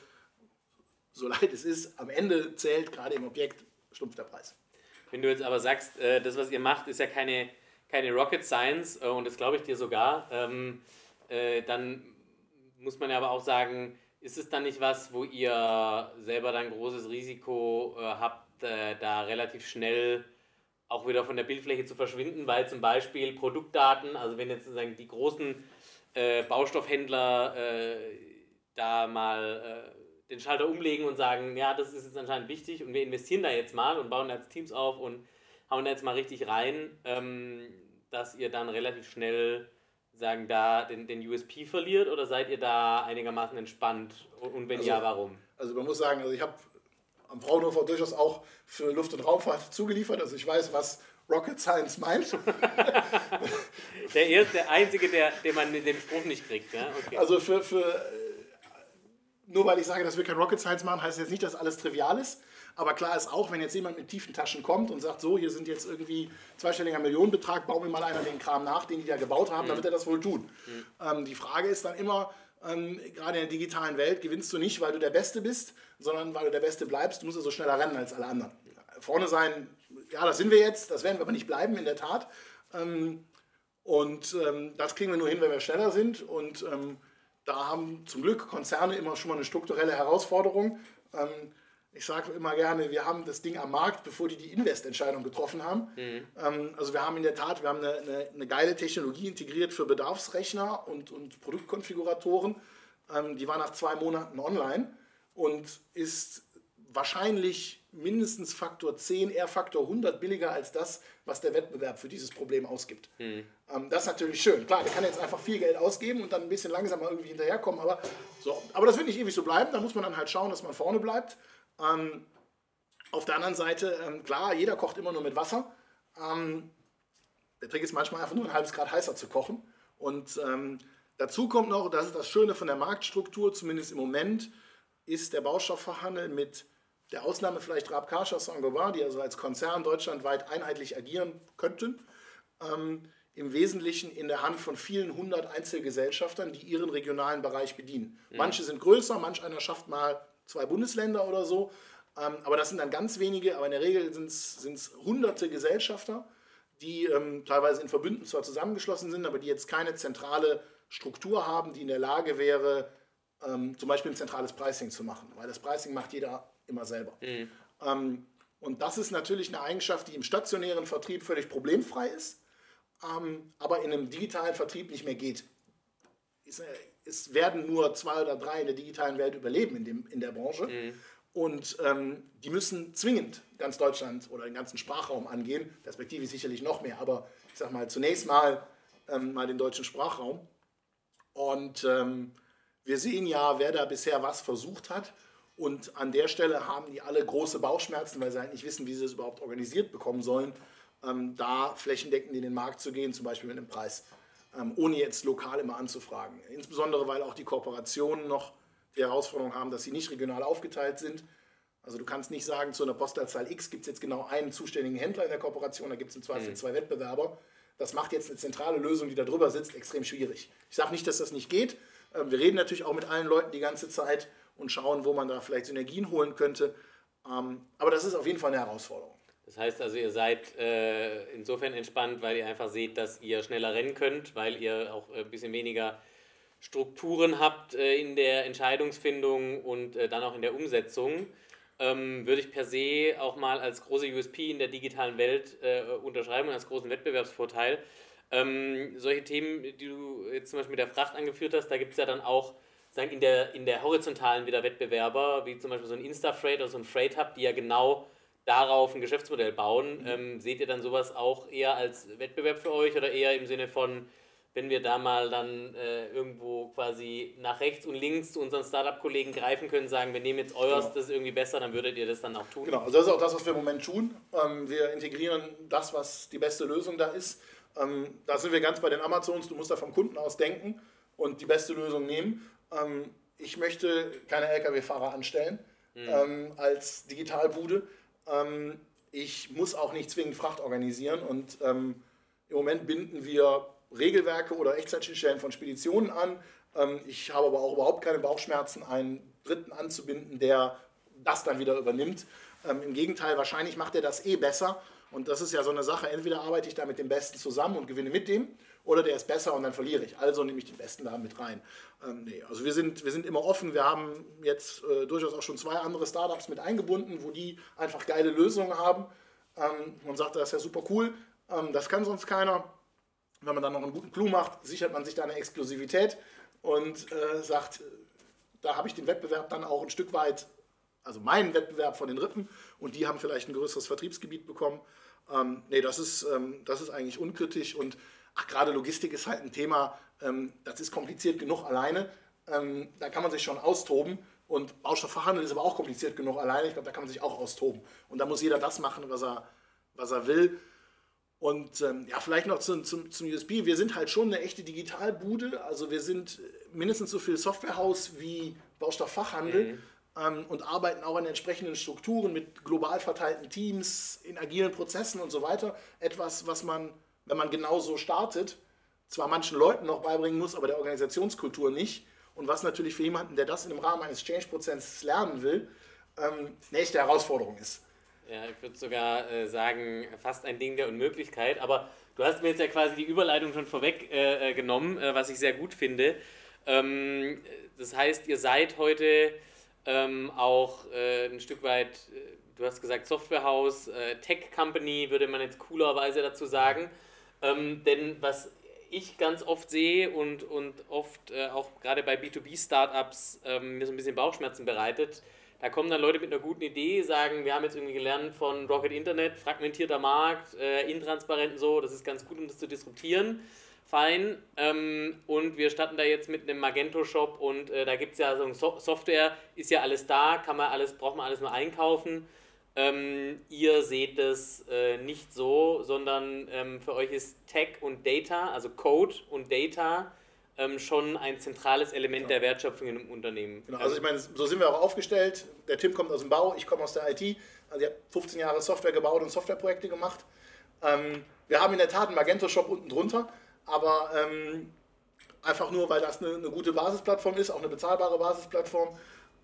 Speaker 2: so leid es ist, am Ende zählt gerade im Objekt stumpf der Preis.
Speaker 1: Wenn du jetzt aber sagst, äh, das, was ihr macht, ist ja keine, keine Rocket Science äh, und das glaube ich dir sogar, ähm, dann muss man ja aber auch sagen, ist es dann nicht was, wo ihr selber dann großes Risiko äh, habt, äh, da relativ schnell auch wieder von der Bildfläche zu verschwinden, weil zum Beispiel Produktdaten, also wenn jetzt sozusagen die großen äh, Baustoffhändler äh, da mal äh, den Schalter umlegen und sagen, ja, das ist jetzt anscheinend wichtig und wir investieren da jetzt mal und bauen da jetzt Teams auf und hauen da jetzt mal richtig rein, ähm, dass ihr dann relativ schnell sagen, da den, den USP verliert oder seid ihr da einigermaßen entspannt und wenn
Speaker 2: also,
Speaker 1: ja, warum?
Speaker 2: Also man muss sagen, also ich habe am Fraunhofer durchaus auch für Luft- und Raumfahrt zugeliefert, also ich weiß, was Rocket Science meint.
Speaker 1: der erste, der einzige, der, der man den Spruch nicht kriegt. Ja?
Speaker 2: Okay. Also für, für nur weil ich sage, dass wir kein Rocket Science machen, heißt jetzt nicht, dass alles trivial ist. Aber klar ist auch, wenn jetzt jemand mit tiefen Taschen kommt und sagt, so, hier sind jetzt irgendwie zweistelliger Millionenbetrag, bauen wir mal einer den Kram nach, den die da gebaut haben, mhm. dann wird er das wohl tun. Mhm. Ähm, die Frage ist dann immer, ähm, gerade in der digitalen Welt gewinnst du nicht, weil du der Beste bist, sondern weil du der Beste bleibst, du musst ja so schneller rennen als alle anderen. Vorne sein, ja, das sind wir jetzt, das werden wir aber nicht bleiben, in der Tat. Ähm, und ähm, das kriegen wir nur hin, wenn wir schneller sind. Und ähm, da haben zum Glück Konzerne immer schon mal eine strukturelle Herausforderung. Ähm, ich sage immer gerne, wir haben das Ding am Markt, bevor die die Investentscheidung getroffen haben. Mhm. Ähm, also wir haben in der Tat, wir haben eine, eine, eine, geile Technologie integriert für Bedarfsrechner und, und Produktkonfiguratoren. Ähm, die war nach zwei Monaten online und ist wahrscheinlich mindestens Faktor 10, eher Faktor 100 billiger als das, was der Wettbewerb für dieses Problem ausgibt. Mhm. Ähm, das ist natürlich schön. Klar, der kann jetzt einfach viel Geld ausgeben und dann ein bisschen langsamer irgendwie hinterherkommen, aber, so. aber das wird nicht ewig so bleiben. Da muss man dann halt schauen, dass man vorne bleibt. Ähm, auf der anderen Seite, ähm, klar, jeder kocht immer nur mit Wasser. Ähm, der Trick ist manchmal einfach nur ein halbes Grad heißer zu kochen. Und ähm, dazu kommt noch, das ist das Schöne von der Marktstruktur, zumindest im Moment, ist der Baustoffverhandel mit der Ausnahme vielleicht Rabkascha Saint-Gobain, die also als Konzern deutschlandweit einheitlich agieren könnten, ähm, im Wesentlichen in der Hand von vielen hundert Einzelgesellschaftern, die ihren regionalen Bereich bedienen. Mhm. Manche sind größer, manch einer schafft mal zwei Bundesländer oder so. Ähm, aber das sind dann ganz wenige, aber in der Regel sind es hunderte Gesellschafter, die ähm, teilweise in Verbünden zwar zusammengeschlossen sind, aber die jetzt keine zentrale Struktur haben, die in der Lage wäre, ähm, zum Beispiel ein zentrales Pricing zu machen. Weil das Pricing macht jeder immer selber. Mhm. Ähm, und das ist natürlich eine Eigenschaft, die im stationären Vertrieb völlig problemfrei ist, ähm, aber in einem digitalen Vertrieb nicht mehr geht. Äh, es werden nur zwei oder drei in der digitalen Welt überleben in, dem, in der Branche. Mhm. Und ähm, die müssen zwingend ganz Deutschland oder den ganzen Sprachraum angehen. Perspektive sicherlich noch mehr, aber ich sage mal zunächst mal, ähm, mal den deutschen Sprachraum. Und ähm, wir sehen ja, wer da bisher was versucht hat. Und an der Stelle haben die alle große Bauchschmerzen, weil sie halt nicht wissen, wie sie es überhaupt organisiert bekommen sollen, ähm, da flächendeckend in den Markt zu gehen, zum Beispiel mit einem Preis ohne jetzt lokal immer anzufragen. Insbesondere, weil auch die Kooperationen noch die Herausforderung haben, dass sie nicht regional aufgeteilt sind. Also du kannst nicht sagen, zu einer Postleitzahl X gibt es jetzt genau einen zuständigen Händler in der Kooperation, da gibt es im Zweifel mhm. zwei Wettbewerber. Das macht jetzt eine zentrale Lösung, die da drüber sitzt, extrem schwierig. Ich sage nicht, dass das nicht geht. Ähm, wir reden natürlich auch mit allen Leuten die ganze Zeit und schauen, wo man da vielleicht Synergien holen könnte. Ähm, aber das ist auf jeden Fall eine Herausforderung.
Speaker 1: Das heißt also, ihr seid äh, insofern entspannt, weil ihr einfach seht, dass ihr schneller rennen könnt, weil ihr auch ein bisschen weniger Strukturen habt äh, in der Entscheidungsfindung und äh, dann auch in der Umsetzung. Ähm, würde ich per se auch mal als große USP in der digitalen Welt äh, unterschreiben und als großen Wettbewerbsvorteil. Ähm, solche Themen, die du jetzt zum Beispiel mit der Fracht angeführt hast, da gibt es ja dann auch sagen, in, der, in der horizontalen wieder Wettbewerber, wie zum Beispiel so ein Instafreight oder so ein Freight Hub, die ja genau darauf ein Geschäftsmodell bauen. Mhm. Ähm, seht ihr dann sowas auch eher als Wettbewerb für euch oder eher im Sinne von, wenn wir da mal dann äh, irgendwo quasi nach rechts und links zu unseren Startup-Kollegen greifen können, sagen, wir nehmen jetzt euers, genau. das ist irgendwie besser, dann würdet ihr das dann auch tun?
Speaker 2: Genau, also das ist auch das, was wir im Moment tun. Ähm, wir integrieren das, was die beste Lösung da ist. Ähm, da sind wir ganz bei den Amazons, du musst da vom Kunden aus denken und die beste Lösung nehmen. Ähm, ich möchte keine Lkw-Fahrer anstellen mhm. als Digitalbude ähm, ich muss auch nicht zwingend Fracht organisieren und ähm, im Moment binden wir Regelwerke oder Echtzeitschnittstellen von Speditionen an. Ähm, ich habe aber auch überhaupt keine Bauchschmerzen, einen Dritten anzubinden, der das dann wieder übernimmt. Ähm, Im Gegenteil, wahrscheinlich macht er das eh besser Und das ist ja so eine Sache, entweder arbeite ich da mit dem Besten zusammen und gewinne mit dem, oder der ist besser und dann verliere ich. Also nehme ich den Besten da mit rein. Ähm, nee, also wir sind, wir sind immer offen. Wir haben jetzt äh, durchaus auch schon zwei andere Startups mit eingebunden, wo die einfach geile Lösungen haben. Ähm, man sagt, das ist ja super cool, ähm, das kann sonst keiner. Wenn man dann noch einen guten Clou macht, sichert man sich da eine Exklusivität und äh, sagt, da habe ich den Wettbewerb dann auch ein Stück weit, also meinen Wettbewerb von den Rippen und die haben vielleicht ein größeres Vertriebsgebiet bekommen. Ähm, nee, das ist, ähm, das ist eigentlich unkritisch und ach, gerade Logistik ist halt ein Thema, ähm, das ist kompliziert genug alleine. Ähm, da kann man sich schon austoben und Baustoffverhandeln ist aber auch kompliziert genug alleine. Ich glaube, da kann man sich auch austoben. Und da muss jeder das machen, was er, was er will. Und ähm, ja, vielleicht noch zum, zum, zum USB. Wir sind halt schon eine echte Digitalbude. Also wir sind mindestens so viel Softwarehaus wie Baustofffachhandel mhm. ähm, und arbeiten auch an entsprechenden Strukturen mit global verteilten Teams, in agilen Prozessen und so weiter. Etwas, was man, wenn man genau so startet, zwar manchen Leuten noch beibringen muss, aber der Organisationskultur nicht. Und was natürlich für jemanden, der das im Rahmen eines Change-Prozesses lernen will, ähm, nächste Herausforderung ist.
Speaker 1: Ja, ich würde sogar äh, sagen, fast ein Ding der Unmöglichkeit. Aber du hast mir jetzt ja quasi die Überleitung schon vorweggenommen, äh, äh, was ich sehr gut finde. Ähm, das heißt, ihr seid heute ähm, auch äh, ein Stück weit, äh, du hast gesagt Softwarehaus, äh, Tech Company würde man jetzt coolerweise dazu sagen. Ähm, denn was ich ganz oft sehe und, und oft auch gerade bei B2B-Startups ähm, mir so ein bisschen Bauchschmerzen bereitet, da kommen dann Leute mit einer guten Idee, sagen, wir haben jetzt irgendwie gelernt von Rocket Internet, fragmentierter Markt, äh, intransparent und so, das ist ganz gut, um das zu disruptieren. Fein. Ähm, und wir starten da jetzt mit einem Magento-Shop und äh, da gibt es ja so eine so Software, ist ja alles da, kann man alles, braucht man alles nur einkaufen. Ähm, ihr seht das äh, nicht so, sondern ähm, für euch ist Tech und Data, also Code und Data, ähm, schon ein zentrales Element genau. der Wertschöpfung in einem Unternehmen.
Speaker 2: Genau, also ich meine, so sind wir auch aufgestellt. Der Tim kommt aus dem Bau, ich komme aus der IT. Also ich habe 15 Jahre Software gebaut und Softwareprojekte gemacht. Ähm, wir haben in der Tat einen Magento-Shop unten drunter, aber ähm, einfach nur, weil das eine, eine, gute Basisplattform ist, auch eine bezahlbare Basisplattform.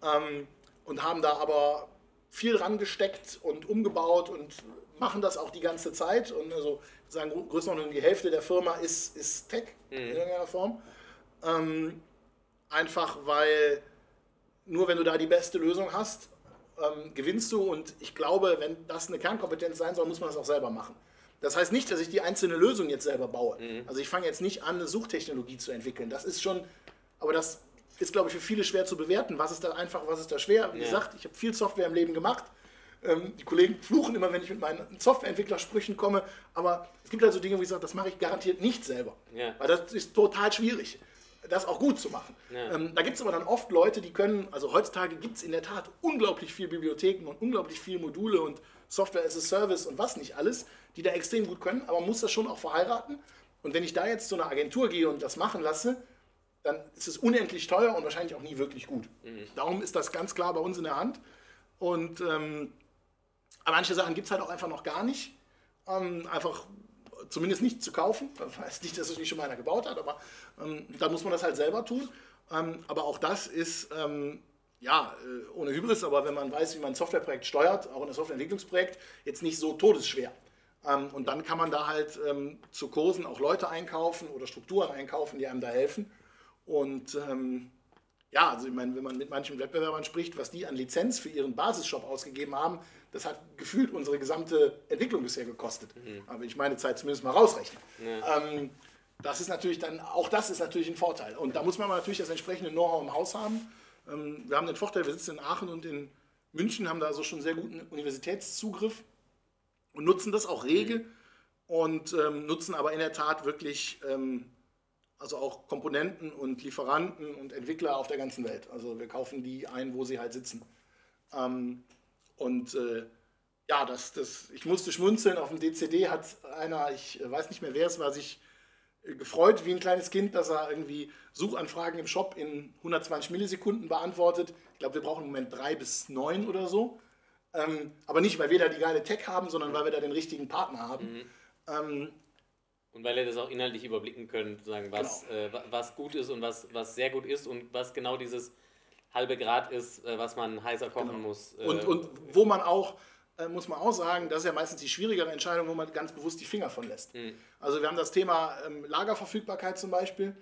Speaker 2: Ähm, und haben da aber viel rangesteckt und umgebaut und machen das auch die ganze Zeit. Und also sagen, größtenteils die Hälfte der Firma ist, ist Tech mhm. in irgendeiner Form. Ähm, einfach weil nur wenn du da die beste Lösung hast, ähm, gewinnst du. Und ich glaube, wenn das eine Kernkompetenz sein soll, muss man das auch selber machen. Das heißt nicht, dass ich die einzelne Lösung jetzt selber baue. Mhm. Also ich fange jetzt nicht an, eine Suchtechnologie zu entwickeln. Das ist schon, aber das ist, glaube ich, für viele schwer zu bewerten. Was ist da einfach, was ist da schwer? Wie ja. gesagt, ich habe viel Software im Leben gemacht. Ähm, die Kollegen fluchen immer, wenn ich mit meinen Softwareentwicklersprüchen komme. Aber es gibt halt so Dinge, wo ich sage, das mache ich garantiert nicht selber. Ja. Weil das ist total schwierig das auch gut zu machen. Ja. Ähm, da gibt es aber dann oft Leute, die können, also heutzutage gibt es in der Tat unglaublich viele Bibliotheken und unglaublich viele Module und Software as a Service und was nicht alles, die da extrem gut können, aber man muss das schon auch verheiraten. Und wenn ich da jetzt zu einer Agentur gehe und das machen lasse, dann ist es unendlich teuer und wahrscheinlich auch nie wirklich gut. Mhm. Darum ist das ganz klar bei uns in der Hand. Und ähm, aber manche Sachen gibt es halt auch einfach noch gar nicht. Ähm, einfach zumindest nicht zu kaufen. Das heißt nicht, dass es nicht schon mal einer gebaut hat, aber ähm, da muss man das halt selber tun. Ähm, aber auch das ist, ähm, ja, äh, ohne Hybris, aber wenn man weiß, wie man ein Softwareprojekt steuert, auch ein Softwareentwicklungsprojekt, jetzt nicht so todesschwer. Ähm, und dann kann man da halt ähm, zu Kursen auch Leute einkaufen oder Strukturen einkaufen, die einem da helfen. Und ähm, ja, also ich meine, wenn man mit manchen Wettbewerbern spricht, was die an Lizenz für ihren Basisshop ausgegeben haben, das hat gefühlt unsere gesamte Entwicklung bisher gekostet. Mhm. Aber ich meine Zeit zumindest mal rausrechnen. Ja. Ähm, das ist natürlich dann, auch das ist natürlich ein Vorteil. Und da muss man natürlich das entsprechende Know-how im Haus haben. Ähm, wir haben den Vorteil, wir sitzen in Aachen und in München, haben da also schon sehr guten Universitätszugriff und nutzen das auch rege mhm. und ähm, nutzen aber in der Tat wirklich ähm, also auch Komponenten und Lieferanten und Entwickler auf der ganzen Welt. Also wir kaufen die ein, wo sie halt sitzen. Ähm, und äh, ja, das, das, ich musste schmunzeln. Auf dem DCD hat einer, ich weiß nicht mehr wer es war, sich äh, gefreut wie ein kleines Kind, dass er irgendwie Suchanfragen im Shop in 120 Millisekunden beantwortet. Ich glaube, wir brauchen im Moment drei bis neun oder so. Ähm, aber nicht, weil wir da die geile Tech haben, sondern weil wir da den richtigen Partner haben. Mhm. Ähm,
Speaker 1: und weil ihr das auch inhaltlich überblicken könnt, sagen, was, genau. äh, was gut ist und was, was sehr gut ist und was genau dieses halbe Grad ist, äh, was man heißer kochen genau. muss.
Speaker 2: Äh, und, und wo man auch äh, muss man auch sagen, das ist ja meistens die schwierigere Entscheidung, wo man ganz bewusst die Finger von lässt. Mhm. Also wir haben das Thema ähm, Lagerverfügbarkeit zum Beispiel.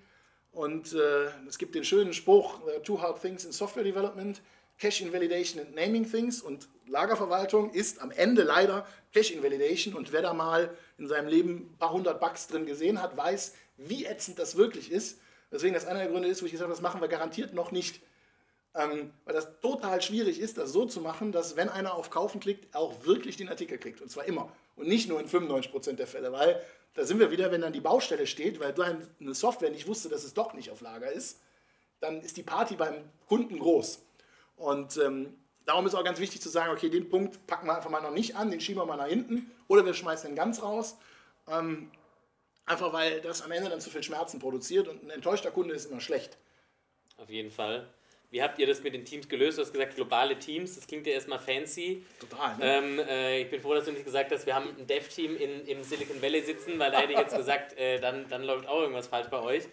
Speaker 2: Und äh, es gibt den schönen Spruch, two hard things in software development, Cache Invalidation and Naming Things. Und Lagerverwaltung ist am Ende leider Cache Invalidation. Und wer da mal in seinem Leben ein paar hundert Bugs drin gesehen hat, weiß, wie ätzend das wirklich ist. Deswegen das einer der Gründe ist, wo ich gesagt habe, das machen wir garantiert noch nicht. Ähm, weil das total schwierig ist, das so zu machen, dass wenn einer auf Kaufen klickt, er auch wirklich den Artikel kriegt. Und zwar immer. Und nicht nur in 95% der Fälle. Weil da sind wir wieder, wenn dann die Baustelle steht, weil eine Software nicht wusste, dass es doch nicht auf Lager ist, dann ist die Party beim Kunden groß. Und ähm, darum ist auch ganz wichtig zu sagen, okay, den Punkt packen wir einfach mal noch nicht an, den schieben wir mal nach hinten oder wir schmeißen den ganz raus. Ähm, einfach weil das am Ende dann zu viel Schmerzen produziert und ein enttäuschter Kunde ist immer schlecht.
Speaker 1: Auf jeden Fall. Wie habt ihr das mit den Teams gelöst? Du hast gesagt, globale Teams, das klingt ja erstmal fancy. Total. Ne? Ähm, äh, ich bin froh, dass du nicht gesagt hast, wir haben ein Dev-Team im Silicon Valley sitzen, weil da hätte ich jetzt gesagt, äh, dann, dann läuft auch irgendwas falsch bei euch.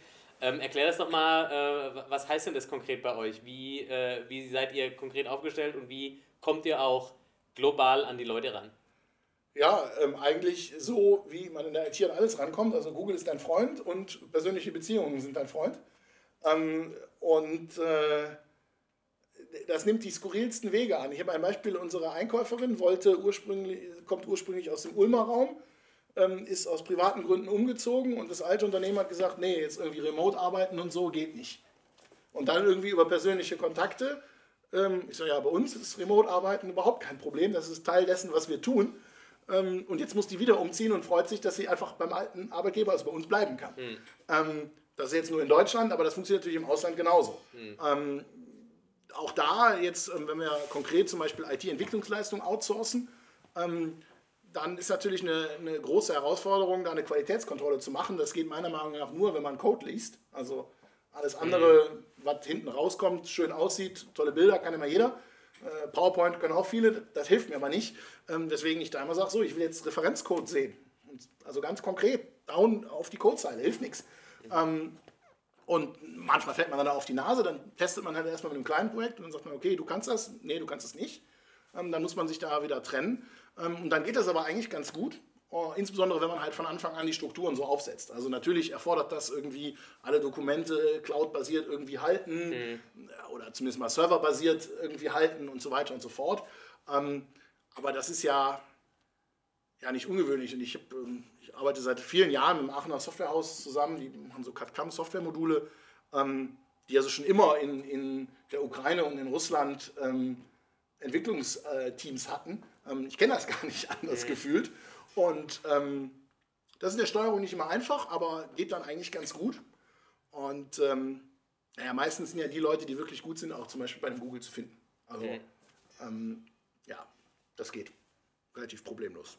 Speaker 1: Ähm, erklär das doch mal, äh, was heißt denn das konkret bei euch? Wie, äh, wie seid ihr konkret aufgestellt und wie kommt ihr auch global an die Leute ran?
Speaker 2: Ja, ähm, eigentlich so, wie man in der IT an alles rankommt. Also Google ist dein Freund und persönliche Beziehungen sind dein Freund. Ähm, und äh, das nimmt die skurrilsten Wege an. Ich habe ein Beispiel, unsere Einkäuferin wollte ursprünglich, kommt ursprünglich aus dem Ulmer Raum, ähm, ist aus privaten Gründen umgezogen und das alte Unternehmen hat gesagt, nee, jetzt irgendwie remote arbeiten und so geht nicht. Und dann irgendwie über persönliche Kontakte, ähm, ich sage ja, bei uns ist remote arbeiten überhaupt kein Problem, das ist Teil dessen, was wir tun. Ähm, und jetzt muss die wieder umziehen und freut sich, dass sie einfach beim alten Arbeitgeber, also bei uns bleiben kann. Mhm. das ist jetzt nur in Deutschland, aber das funktioniert natürlich im Ausland genauso. Mhm auch da jetzt, ähm, wenn wir konkret zum Beispiel IT-Entwicklungsleistung outsourcen, ähm, dann ist natürlich eine, eine, große Herausforderung, da eine Qualitätskontrolle zu machen. Das geht meiner Meinung nach nur, wenn man Code liest. Also alles andere, mhm. was hinten rauskommt, schön aussieht, tolle Bilder, kann immer jeder. Äh, PowerPoint können auch viele, das hilft mir aber nicht. Ähm, deswegen ich da immer sage, so, ich will jetzt Referenzcode sehen. Also ganz konkret, down auf die Codezeile, hilft nichts. Mhm. Und manchmal fällt man dann auf die Nase, dann testet man halt erstmal mit einem kleinen Projekt und dann sagt man, okay, du kannst das, nee, du kannst das nicht. Ähm, dann muss man sich da wieder trennen. Ähm, und dann geht das aber eigentlich ganz gut, insbesondere wenn man halt von Anfang an die Strukturen so aufsetzt. Also natürlich erfordert das irgendwie alle Dokumente cloud-basiert irgendwie halten mhm. oder zumindest mal serverbasiert irgendwie halten und so weiter und so fort. Ähm, aber das ist ja, ja nicht ungewöhnlich und ich habe ähm, ich arbeite seit vielen Jahren mit dem Aachener Softwarehaus zusammen, die haben so CAD-CAM-Softwaremodule, ähm, die also schon immer in, in der Ukraine und in Russland Entwicklungsteams hatten. Ich kenne das gar nicht anders mhm. gefühlt. Und ähm, das ist in der Steuerung nicht immer einfach, aber geht dann eigentlich ganz gut. Und ähm, naja, meistens sind ja die Leute, die wirklich gut sind, auch zum Beispiel bei dem Google zu finden. Also mhm. Ähm, ja, das geht relativ problemlos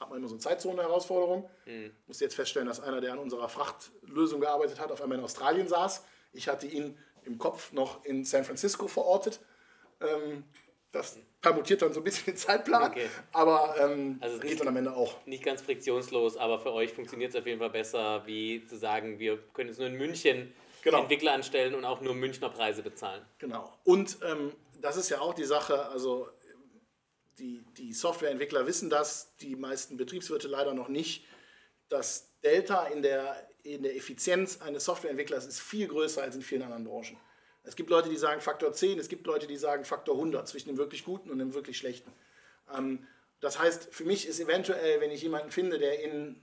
Speaker 2: hat man immer so eine Zeitzone-Herausforderung. Mhm. Musste jetzt feststellen, dass einer, der an unserer Frachtlösung gearbeitet hat, auf einmal in Australien saß. Ich hatte ihn im Kopf noch in San Francisco verortet. Ähm, das permutiert dann so ein bisschen den Zeitplan, okay. aber ähm, also geht dann am Ende auch.
Speaker 1: Nicht ganz friktionslos, aber für euch funktioniert es auf jeden Fall besser, wie zu sagen, wir können jetzt nur in München genau. Entwickler anstellen und auch nur Münchner Preise bezahlen.
Speaker 2: Genau. Und ähm, das ist ja auch die Sache, also die, die Softwareentwickler wissen das, die meisten Betriebswirte leider noch nicht. Das Delta in der, in der Effizienz eines Softwareentwicklers ist viel größer als in vielen anderen Branchen. Es gibt Leute, die sagen Faktor 10, es gibt Leute, die sagen Faktor 100 zwischen dem wirklich Guten und dem wirklich Schlechten. Ähm, das heißt, für mich ist eventuell, wenn ich jemanden finde, der in,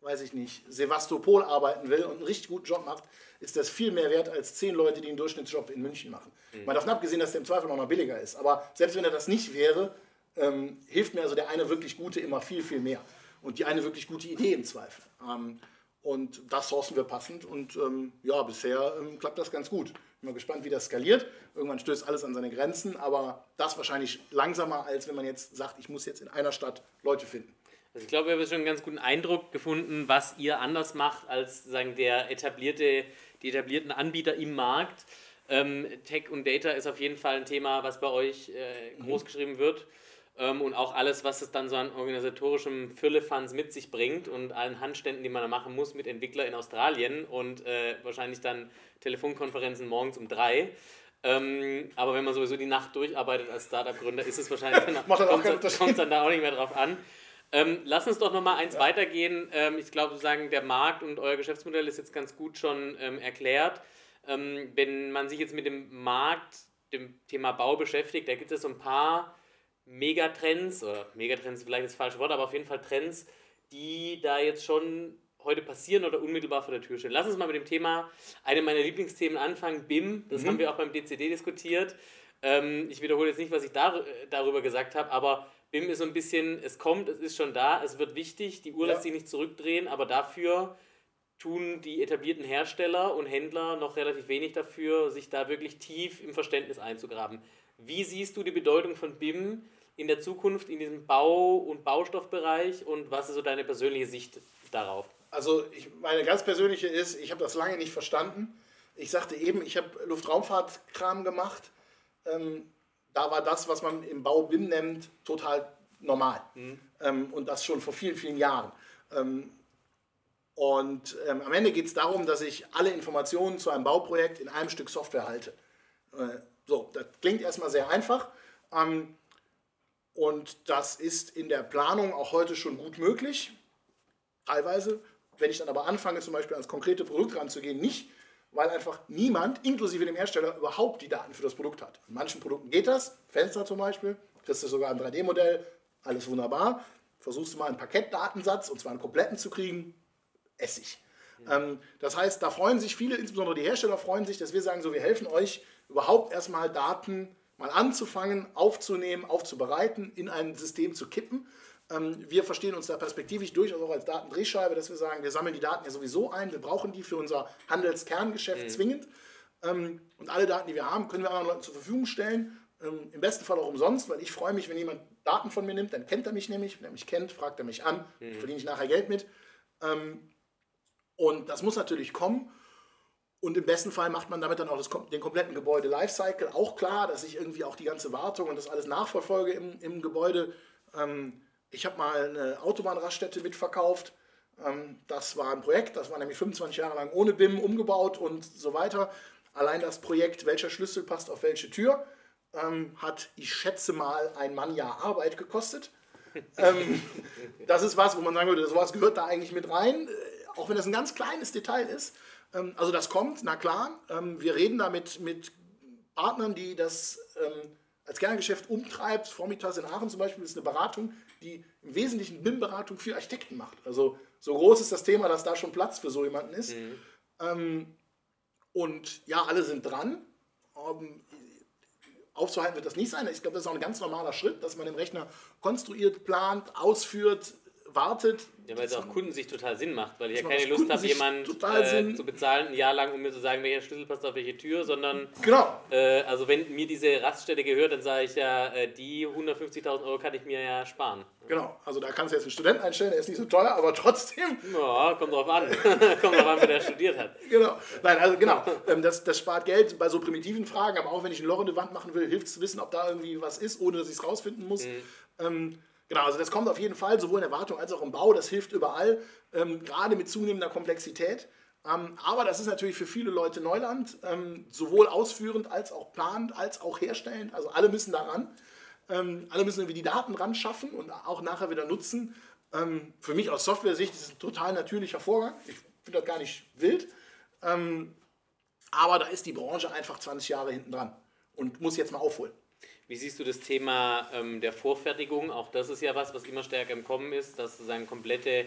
Speaker 2: weiß ich nicht, Sevastopol arbeiten will und einen richtig guten Job macht, ist das viel mehr wert als zehn Leute, die einen Durchschnittsjob in München machen. Mhm. Mal davon abgesehen, dass der im Zweifel noch mal billiger ist. Aber selbst wenn er das nicht wäre, ähm, hilft mir also der eine wirklich gute immer viel, viel mehr. Und die eine wirklich gute Idee im Zweifel. Ähm, und das sourcen wir passend und ähm, ja, bisher ähm, klappt das ganz gut. Bin mal gespannt, wie das skaliert. Irgendwann stößt alles an seine Grenzen, aber das wahrscheinlich langsamer, als wenn man jetzt sagt, ich muss jetzt in einer Stadt Leute finden.
Speaker 1: Also ich glaube, wir haben schon einen ganz guten Eindruck gefunden, was ihr anders macht als sagen, der etablierte, die etablierten Anbieter im Markt. Ähm, Tech und Data ist auf jeden Fall ein Thema, was bei euch äh, mhm. groß geschrieben wird und auch alles, was es dann so an organisatorischem Füllefanz mit sich bringt und allen Handständen, die man da machen muss mit Entwicklern in Australien und äh, wahrscheinlich dann Telefonkonferenzen morgens um drei. Ähm, aber wenn man sowieso die Nacht durcharbeitet als Startup-Gründer, ist es wahrscheinlich dann, kommt es dann da auch nicht mehr drauf an. Ähm, lass uns doch nochmal eins ja. weitergehen. Ähm, ich glaube, sozusagen der Markt und euer Geschäftsmodell ist jetzt ganz gut schon ähm, erklärt. Ähm, wenn man sich jetzt mit dem Markt, dem Thema Bau beschäftigt, da gibt es so ein paar Megatrends, oder Megatrends ist vielleicht das falsche Wort, aber auf jeden Fall Trends, die da jetzt schon heute passieren oder unmittelbar vor der Tür stehen. Lass uns mal mit dem Thema, einem meiner Lieblingsthemen anfangen, BIM. Das mhm. haben wir auch beim DCD diskutiert. Ähm, ich wiederhole jetzt nicht, was ich dar darüber gesagt habe, aber BIM ist so ein bisschen, es kommt, es ist schon da, es wird wichtig, die Uhr ja. lässt sich nicht zurückdrehen, aber dafür tun die etablierten Hersteller und Händler noch relativ wenig dafür, sich da wirklich tief im Verständnis einzugraben. Wie siehst du die Bedeutung von BIM in der Zukunft in diesem Bau- und Baustoffbereich und was ist so deine persönliche Sicht darauf?
Speaker 2: Also ich, meine ganz persönliche ist, ich habe das lange nicht verstanden. Ich sagte eben, ich habe Luftraumfahrtkram gemacht. Ähm, da war das, was man im Bau BIM nennt, total normal. Mhm. Ähm, und das schon vor vielen, vielen Jahren. Ähm, und ähm, am Ende geht es darum, dass ich alle Informationen zu einem Bauprojekt in einem Stück Software halte. Äh, so, das klingt erstmal sehr einfach. Ähm, und das ist in der Planung auch heute schon gut möglich. Teilweise. Wenn ich dann aber anfange, zum Beispiel ans konkrete Produkt ranzugehen, nicht, weil einfach niemand, inklusive dem Hersteller, überhaupt die Daten für das Produkt hat. In manchen Produkten geht das, Fenster zum Beispiel, kriegst du sogar ein 3D-Modell, alles wunderbar. Versuchst du mal einen Paketdatensatz, und zwar einen kompletten zu kriegen, Essig. Ähm, das heißt, da freuen sich viele, insbesondere die Hersteller freuen sich, dass wir sagen, so wir helfen euch überhaupt erstmal Daten mal anzufangen, aufzunehmen, aufzubereiten, in ein System zu kippen. Ähm, wir verstehen uns da perspektivisch durchaus auch als Datendrehscheibe, dass wir sagen, wir sammeln die Daten ja sowieso ein, wir brauchen die für unser Handelskerngeschäft mhm. zwingend. Ähm, und alle Daten, die wir haben, können wir anderen Leuten zur Verfügung stellen. Ähm, Im besten Fall auch umsonst, weil ich freue mich, wenn jemand Daten von mir nimmt, dann kennt er mich nämlich. Wenn er mich kennt, fragt er mich an, mhm. verdiene ich nachher Geld mit. Und das muss natürlich kommen. Und im besten Fall macht man damit dann auch das, den kompletten Gebäude-Lifecycle auch klar, dass ich irgendwie auch die ganze Wartung und das alles nachverfolge im, im Gebäude. Ähm, ich habe mal eine Autobahnraststätte mitverkauft. Ähm, das war ein Projekt, das war nämlich 25 Jahre lang ohne BIM umgebaut und so weiter. Allein das Projekt, welcher Schlüssel passt auf welche Tür, ähm, hat, ich schätze mal, ein Mann Jahr Arbeit gekostet. ähm, das ist was, wo man sagen würde, sowas gehört da eigentlich mit rein auch wenn das ein ganz kleines Detail ist. Ähm, also das kommt, na klar. Ähm, wir reden da mit, mit Partnern, die das ähm, als Kerngeschäft umtreibt. Vormittags in Aachen zum Beispiel ist eine Beratung, die im Wesentlichen BIM-Beratung für Architekten macht. Also so groß ist das Thema, dass da schon Platz für so jemanden ist. Mhm. und ja, alle sind dran. aufzuhalten wird das nicht sein. Ich glaube, das ist auch ein ganz normaler Schritt, dass man den Rechner konstruiert, plant, ausführt, wartet.
Speaker 1: Ja, weil es auch Kundensicht total Sinn macht, weil ich ja keine Lust habe, jemanden äh, zu bezahlen, ein Jahr lang, um mir zu sagen, welcher Schlüssel passt auf welche Tür, sondern.
Speaker 2: Genau.
Speaker 1: Äh, also, wenn mir diese Raststätte gehört, dann sage ich ja, äh, die 150.000 Euro kann ich mir ja sparen.
Speaker 2: Genau, also da kannst du jetzt einen Studenten einstellen, der ist nicht so teuer, aber trotzdem.
Speaker 1: Ja, kommt drauf an. kommt drauf an, wer der studiert hat.
Speaker 2: Genau, nein, also genau. Ähm, das, das spart Geld bei so primitiven Fragen, aber auch wenn ich ein Loch in die Wand machen will, hilft es zu wissen, ob da irgendwie was ist, ohne dass ich es rausfinden muss. Mhm. Ähm, Genau, also das kommt auf jeden Fall sowohl in der Wartung als auch im Bau. Das hilft überall, ähm, gerade mit zunehmender Komplexität. Ähm, aber das ist natürlich für viele Leute Neuland, ähm, sowohl ausführend als auch planend, als auch herstellend. Also alle müssen daran. Ähm, alle müssen irgendwie die Daten ran schaffen und auch nachher wieder nutzen. Ähm, für mich aus Software-Sicht ist es ein total natürlicher Vorgang. Ich finde das gar nicht wild. Ähm, aber da ist die Branche einfach 20 Jahre hinten dran und muss jetzt mal aufholen.
Speaker 1: Wie siehst du das Thema ähm, der Vorfertigung? Auch das ist ja was, was immer stärker im Kommen ist, dass sozusagen komplette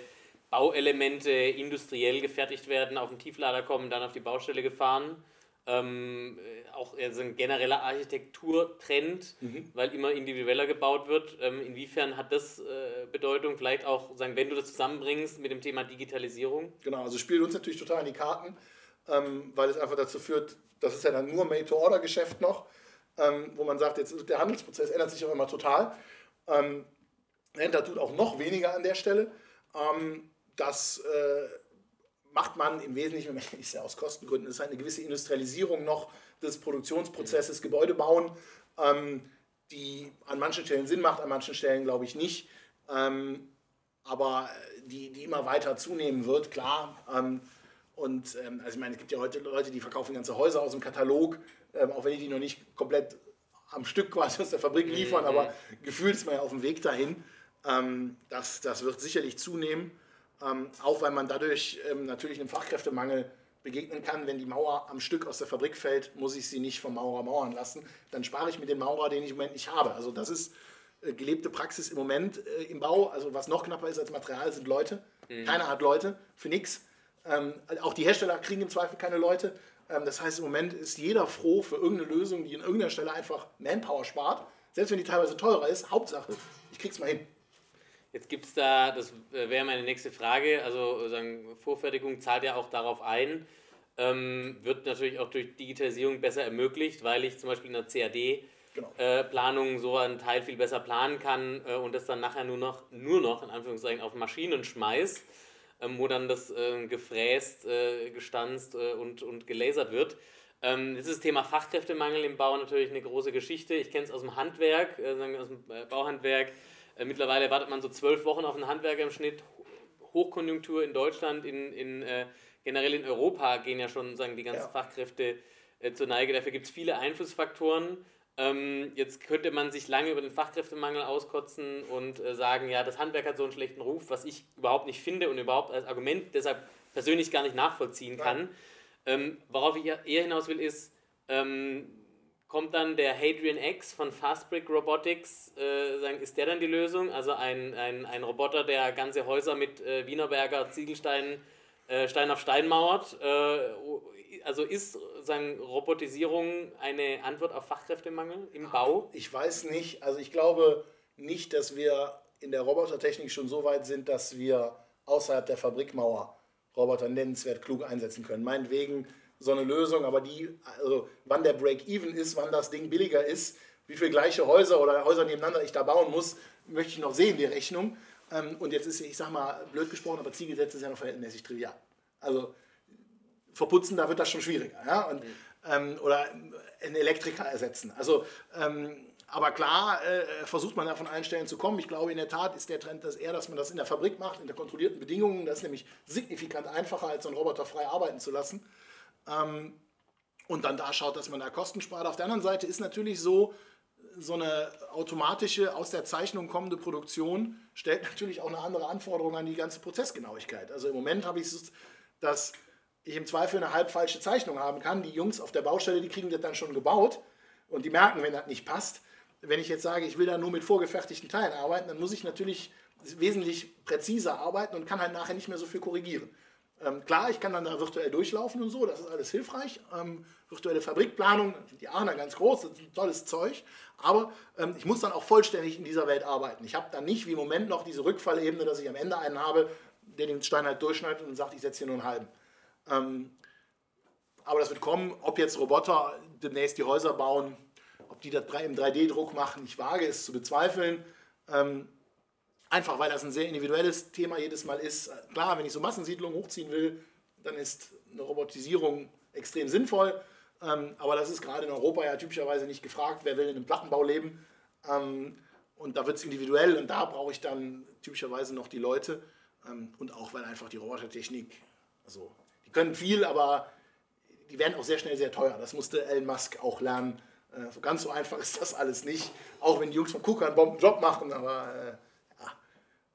Speaker 1: Bauelemente industriell gefertigt werden, auf den Tieflader kommen, dann auf die Baustelle gefahren. Ähm, äh, auch also ein genereller Architekturtrend, mhm. weil immer individueller gebaut wird. Ähm, inwiefern hat das äh, Bedeutung? Vielleicht auch, sagen, wenn du das zusammenbringst mit dem Thema Digitalisierung?
Speaker 2: Genau, also spielt uns natürlich total in die Karten, ähm, weil es einfach dazu führt, das ist ja dann nur Made-to-Order-Geschäft noch ähm, wo man sagt, jetzt der Handelsprozess ändert sich auch immer total. Ähm, Händler tut auch noch weniger an der Stelle. Ähm, das äh, macht man im Wesentlichen, ist ja aus Kostengründen, ist halt eine gewisse Industrialisierung noch des Produktionsprozesses, Gebäude bauen, ähm, die an manchen Stellen Sinn macht, an manchen Stellen glaube ich nicht. Ähm, aber die, die immer weiter zunehmen wird, klar. Ähm, und ähm, also ich meine, es gibt ja heute Leute, die verkaufen ganze Häuser aus dem Katalog, ähm, auch wenn die die noch nicht komplett am Stück quasi aus der Fabrik mhm, liefern, mhm. aber gefühlt ist man ja auf dem Weg dahin. Ähm, das, das wird sicherlich zunehmen, ähm, auch weil man dadurch ähm, natürlich einem Fachkräftemangel begegnen kann. Wenn die Mauer am Stück aus der Fabrik fällt, muss ich sie nicht vom Maurer mauern lassen. Dann spare ich mir den Maurer, den ich im Moment nicht habe. Also das ist äh, gelebte Praxis im Moment äh, im Bau. Also was noch knapper ist als Material sind Leute. Mhm. Keiner hat Leute für nichts. Ähm, auch die Hersteller kriegen im Zweifel keine Leute. Ähm, das heißt, im Moment ist jeder froh für irgendeine Lösung, die an irgendeiner Stelle einfach Manpower spart. Selbst wenn die teilweise teurer ist, Hauptsache, ich krieg's mal hin.
Speaker 1: Jetzt gibt es da, das wäre meine nächste Frage, also sagen, Vorfertigung zahlt ja auch darauf ein, ähm, wird natürlich auch durch Digitalisierung besser ermöglicht, weil ich zum Beispiel in der CAD-Planung genau. äh, so einen Teil viel besser planen kann äh, und das dann nachher nur noch, nur noch in Anführungszeichen auf Maschinen schmeiß, ähm, wo dann das äh, gefräst, äh, gestanzt äh, und, und gelasert wird. Ähm, das ist das Thema Fachkräftemangel im Bau natürlich eine große Geschichte. Ich kenne es aus dem Handwerk, äh, aus dem Bauhandwerk äh, mittlerweile wartet man so zwölf Wochen auf einen Handwerker im Schnitt. Hochkonjunktur in Deutschland, in, in, äh, generell in Europa gehen ja schon sagen, die ganzen ja. Fachkräfte äh, zur Neige. Dafür gibt es viele Einflussfaktoren. Ähm, jetzt könnte man sich lange über den Fachkräftemangel auskotzen und äh, sagen, ja, das Handwerk hat so einen schlechten Ruf, was ich überhaupt nicht finde und überhaupt als Argument deshalb persönlich gar nicht nachvollziehen kann. Ähm, worauf ich eher hinaus will, ist, ähm, kommt dann der Hadrian X von Fastbrick Robotics, äh, sagen, ist der dann die Lösung? Also ein, ein, ein Roboter, der ganze Häuser mit äh, Wienerberger Ziegelsteinen äh, Stein auf Stein mauert. Also ist sagen, Robotisierung eine Antwort auf Fachkräftemangel im Bau?
Speaker 2: Ich weiß nicht. Also ich glaube nicht, dass wir in der Robotertechnik schon so weit sind, dass wir außerhalb der Fabrikmauer Roboter nennenswert klug einsetzen können. Meinetwegen so eine Lösung, aber die, also wann der Break-Even ist, wann das Ding billiger ist, wie viele gleiche Häuser oder Häuser nebeneinander ich da bauen muss, möchte ich noch sehen, die Rechnung. Ähm, und jetzt ist, ich sag mal, blöd gesprochen, aber Ziegelsätze ist ja noch verhältnismäßig trivial. Also verputzen, da wird das schon schwieriger. Ja? Und, mhm. ähm, oder einen Elektriker ersetzen. Also, ähm, aber klar äh, versucht man da von allen Stellen zu kommen. Ich glaube, in der Tat ist der Trend dass eher, dass man das in der Fabrik macht, in der kontrollierten Bedingungen. Das ist nämlich signifikant einfacher, als so einen Roboter frei arbeiten zu lassen ähm, und dann da schaut, dass man da Kosten spart. Auf der anderen Seite ist natürlich so, so eine automatische, aus der Zeichnung kommende Produktion stellt natürlich auch eine andere Anforderung an die ganze Prozessgenauigkeit. Also im Moment habe ich es, dass ich im Zweifel eine halb falsche Zeichnung haben kann. Die Jungs auf der Baustelle, die kriegen das dann schon gebaut und die merken, wenn das nicht passt. Wenn ich jetzt sage, ich will da nur mit vorgefertigten Teilen arbeiten, dann muss ich natürlich wesentlich präziser arbeiten und kann halt nachher nicht mehr so viel korrigieren. Ähm, klar, ich kann dann da virtuell durchlaufen und so, das ist alles hilfreich. Ähm, virtuelle Fabrikplanung, die Aachener ganz groß, das ist tolles Zeug. Aber ähm, ich muss dann auch vollständig in dieser Welt arbeiten. Ich habe dann nicht wie im Moment noch diese Rückfallebene, dass ich am Ende einen habe, der den Stein halt durchschneidet und sagt, ich setze hier nur einen halben. Ähm, aber das wird kommen, ob jetzt Roboter demnächst die Häuser bauen, ob die das im 3D-Druck machen, ich wage es zu bezweifeln. Ähm, Einfach weil das ein sehr individuelles Thema jedes Mal ist. Klar, wenn ich so Massensiedlungen hochziehen will, dann ist eine Robotisierung extrem sinnvoll. Ähm, aber das ist gerade in Europa ja typischerweise nicht gefragt. Wer will in einem Plattenbau leben? Ähm, und da wird es individuell und da brauche ich dann typischerweise noch die Leute. Ähm, und auch weil einfach die Robotertechnik, also können viel, aber die werden auch sehr schnell sehr teuer. Das musste Elon Musk auch lernen. Äh, so ganz so einfach ist das alles nicht. Auch wenn die Jungs von KUKA einen Bombenjob machen, aber äh,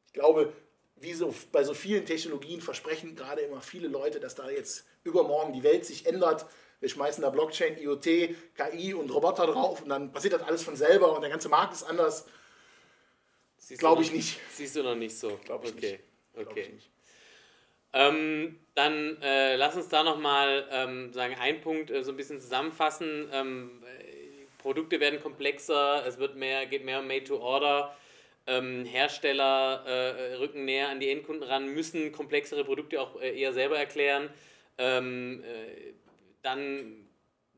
Speaker 2: ich glaube, wie so bei so vielen Technologien versprechen gerade immer viele Leute, dass da jetzt übermorgen die Welt sich ändert. Wir schmeißen da Blockchain, IoT, KI und Roboter drauf und dann passiert das alles von selber und der ganze Markt ist anders. Glaube ich nicht.
Speaker 1: Siehst du noch nicht so?
Speaker 2: Glaube ich
Speaker 1: okay.
Speaker 2: nicht.
Speaker 1: Okay. Ähm, dann äh, lass uns da nochmal ähm, sagen, einen Punkt äh, so ein bisschen zusammenfassen. Ähm, äh, Produkte werden komplexer, es wird mehr, geht mehr um Made to Order ähm, Hersteller äh, rücken näher an die Endkunden ran, müssen komplexere Produkte auch äh, eher selber erklären. Ähm, äh, dann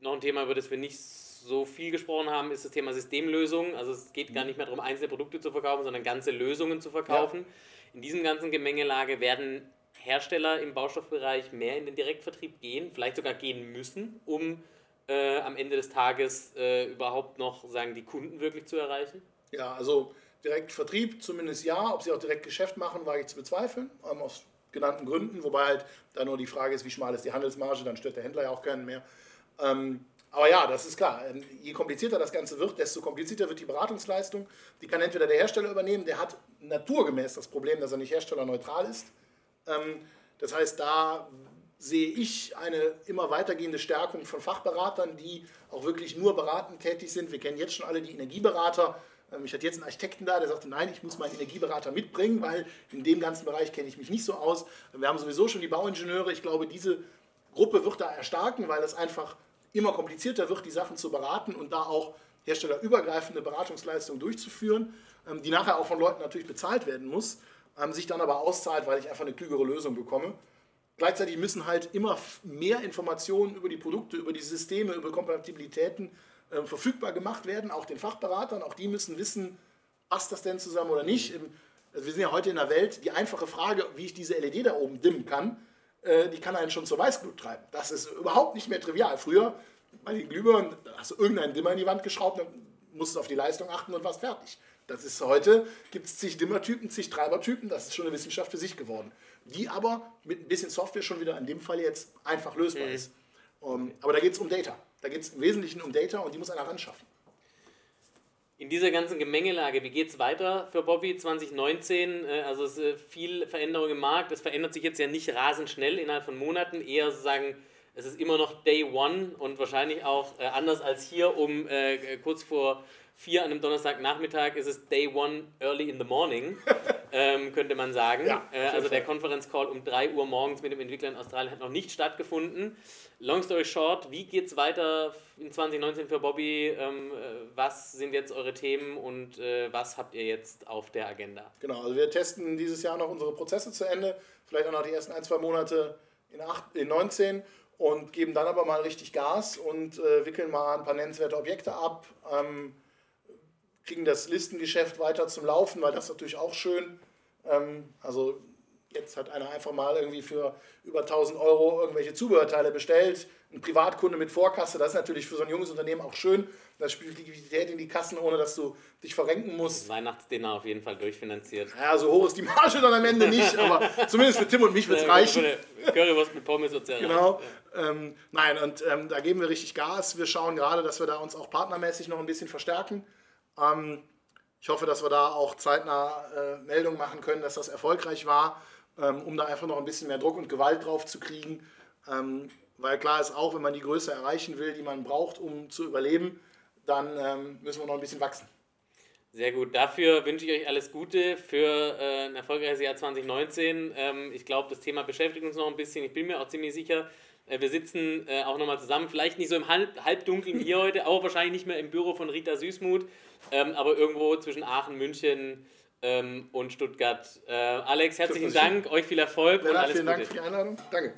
Speaker 1: noch ein Thema, über das wir nicht so viel gesprochen haben, ist das Thema Systemlösungen. Also es geht gar mhm. nicht mehr darum, einzelne Produkte zu verkaufen, sondern ganze Lösungen zu verkaufen. Ja. In diesem ganzen Gemengelage werden Hersteller im Baustoffbereich mehr in den Direktvertrieb gehen, vielleicht sogar gehen müssen, um äh, am Ende des Tages äh, überhaupt noch sagen, die Kunden wirklich zu erreichen?
Speaker 2: Ja, also direkt Vertrieb, zumindest ja. Ob sie auch direkt Geschäft machen, wage ich zu bezweifeln. Ähm, aus genannten Gründen, wobei halt da nur die Frage ist, wie schmal ist die Handelsmarge, dann stört der Händler ja auch keinen mehr. Ähm, aber ja, das ist klar. Ähm, je komplizierter das Ganze wird, desto komplizierter wird die Beratungsleistung. Die kann entweder der Hersteller übernehmen, der hat naturgemäß das Problem, dass er nicht herstellerneutral ist. Ähm, das heißt, da sehe ich eine immer weitergehende Stärkung von Fachberatern, die auch wirklich nur beratend tätig sind. Wir kennen jetzt schon alle die Energieberater. Ähm, ich hatte jetzt einen Architekten da, der sagte, nein, ich muss meinen Energieberater mitbringen, weil in dem ganzen Bereich kenne ich mich nicht so aus. Wir haben sowieso schon die Bauingenieure. Ich glaube, diese Gruppe wird da erstarken, weil es einfach immer komplizierter wird, die Sachen zu beraten und da auch herstellerübergreifende Beratungsleistungen durchzuführen, ähm, die nachher auch von Leuten natürlich bezahlt werden muss, ähm, sich dann aber auszahlt, weil ich einfach eine klügere Lösung bekomme. Gleichzeitig müssen halt immer mehr Informationen über die Produkte, über die Systeme, über Kompatibilitäten äh, verfügbar gemacht werden, auch den Fachberatern. Auch die müssen wissen, passt das denn zusammen oder nicht. Also wir sind ja heute in einer Welt, die einfache Frage, wie ich diese LED da oben dimmen kann, äh, die kann einen schon zur Weißglut treiben. Das ist überhaupt nicht mehr trivial. Früher bei den Glühbirnen hast du irgendeinen Dimmer in die Wand geschraubt, dann musst du auf die Leistung achten und warst fertig. Das ist heute, gibt es zig Dimmertypen, zig Treibertypen, das ist schon eine Wissenschaft für sich geworden. Die aber mit ein bisschen Software schon wieder in dem Fall jetzt einfach lösbar mhm. ist. Um, ähm, aber da geht es um Data. Da geht es im Wesentlichen um Data und die muss einer ran schaffen.
Speaker 1: In dieser ganzen Gemengelage, wie geht es weiter für Bobby 2019? Äh, also es ist viel Veränderung im Markt. Es verändert sich jetzt ja nicht rasend schnell innerhalb von Monaten, eher sozusagen, es ist immer noch Day One und wahrscheinlich auch äh, anders als hier um äh, kurz vor vier an einem Donnerstagnachmittag ist es Day One Early in the Morning, ähm, könnte man sagen. Ja, äh, also der Konferenzcall um 3 Uhr morgens mit dem Entwickler in Australien hat noch nicht stattgefunden. Long story short, wie geht es weiter in 2019 für Bobby? Ähm, äh, was sind jetzt eure Themen und äh, was habt ihr jetzt auf der Agenda?
Speaker 2: Genau, also wir testen dieses Jahr noch unsere Prozesse zu Ende, vielleicht auch noch die ersten ein, zwei Monate in, 8, in 19 und geben dann aber mal richtig Gas und äh, wickeln mal ein paar nennenswerte Objekte ab. Ähm, kriegen das Listengeschäft weiter zum Laufen, weil das ist natürlich auch schön. Ähm, also jetzt hat einer einfach mal irgendwie für über 1000 Euro irgendwelche Zubehörteile bestellt. Ein Privatkunde mit Vorkasse, das ist natürlich für so ein junges Unternehmen auch schön. Das spielt Liquidität in die Kassen, ohne dass du dich verrenken musst.
Speaker 1: Weihnachtsdinner auf jeden Fall durchfinanziert.
Speaker 2: Ja, so hoch ist die Marge dann am Ende nicht, aber zumindest für Tim und mich wird es reichen.
Speaker 1: Currywurst mit Pommes
Speaker 2: es Genau. Ähm, nein, und ähm, da geben wir richtig Gas. Wir schauen gerade, dass wir da uns auch partnermäßig noch ein bisschen verstärken. Ähm, ich hoffe, dass wir da auch zeitnah äh, Meldungen machen können, dass das erfolgreich war, ähm, um da einfach noch ein bisschen mehr Druck und Gewalt drauf zu kriegen. Ähm, weil klar ist auch, wenn man die Größe erreichen will, die man braucht, um zu überleben, dann ähm, müssen wir noch ein bisschen wachsen.
Speaker 1: Sehr gut. Dafür wünsche ich euch alles Gute für äh, ein erfolgreiches Jahr 2019. Ähm, ich glaube, das Thema beschäftigt uns noch ein bisschen. Ich bin mir auch ziemlich sicher, äh, wir sitzen äh, auch nochmal zusammen, vielleicht nicht so im Halb Halbdunkeln hier heute, auch wahrscheinlich nicht mehr im Büro von Rita Süßmuth, ähm, aber irgendwo zwischen Aachen, München ähm, und Stuttgart. Äh, Alex, herzlichen Dank, euch viel Erfolg
Speaker 2: Lennart, und alles vielen Gute. Dank für die Einladung. Danke.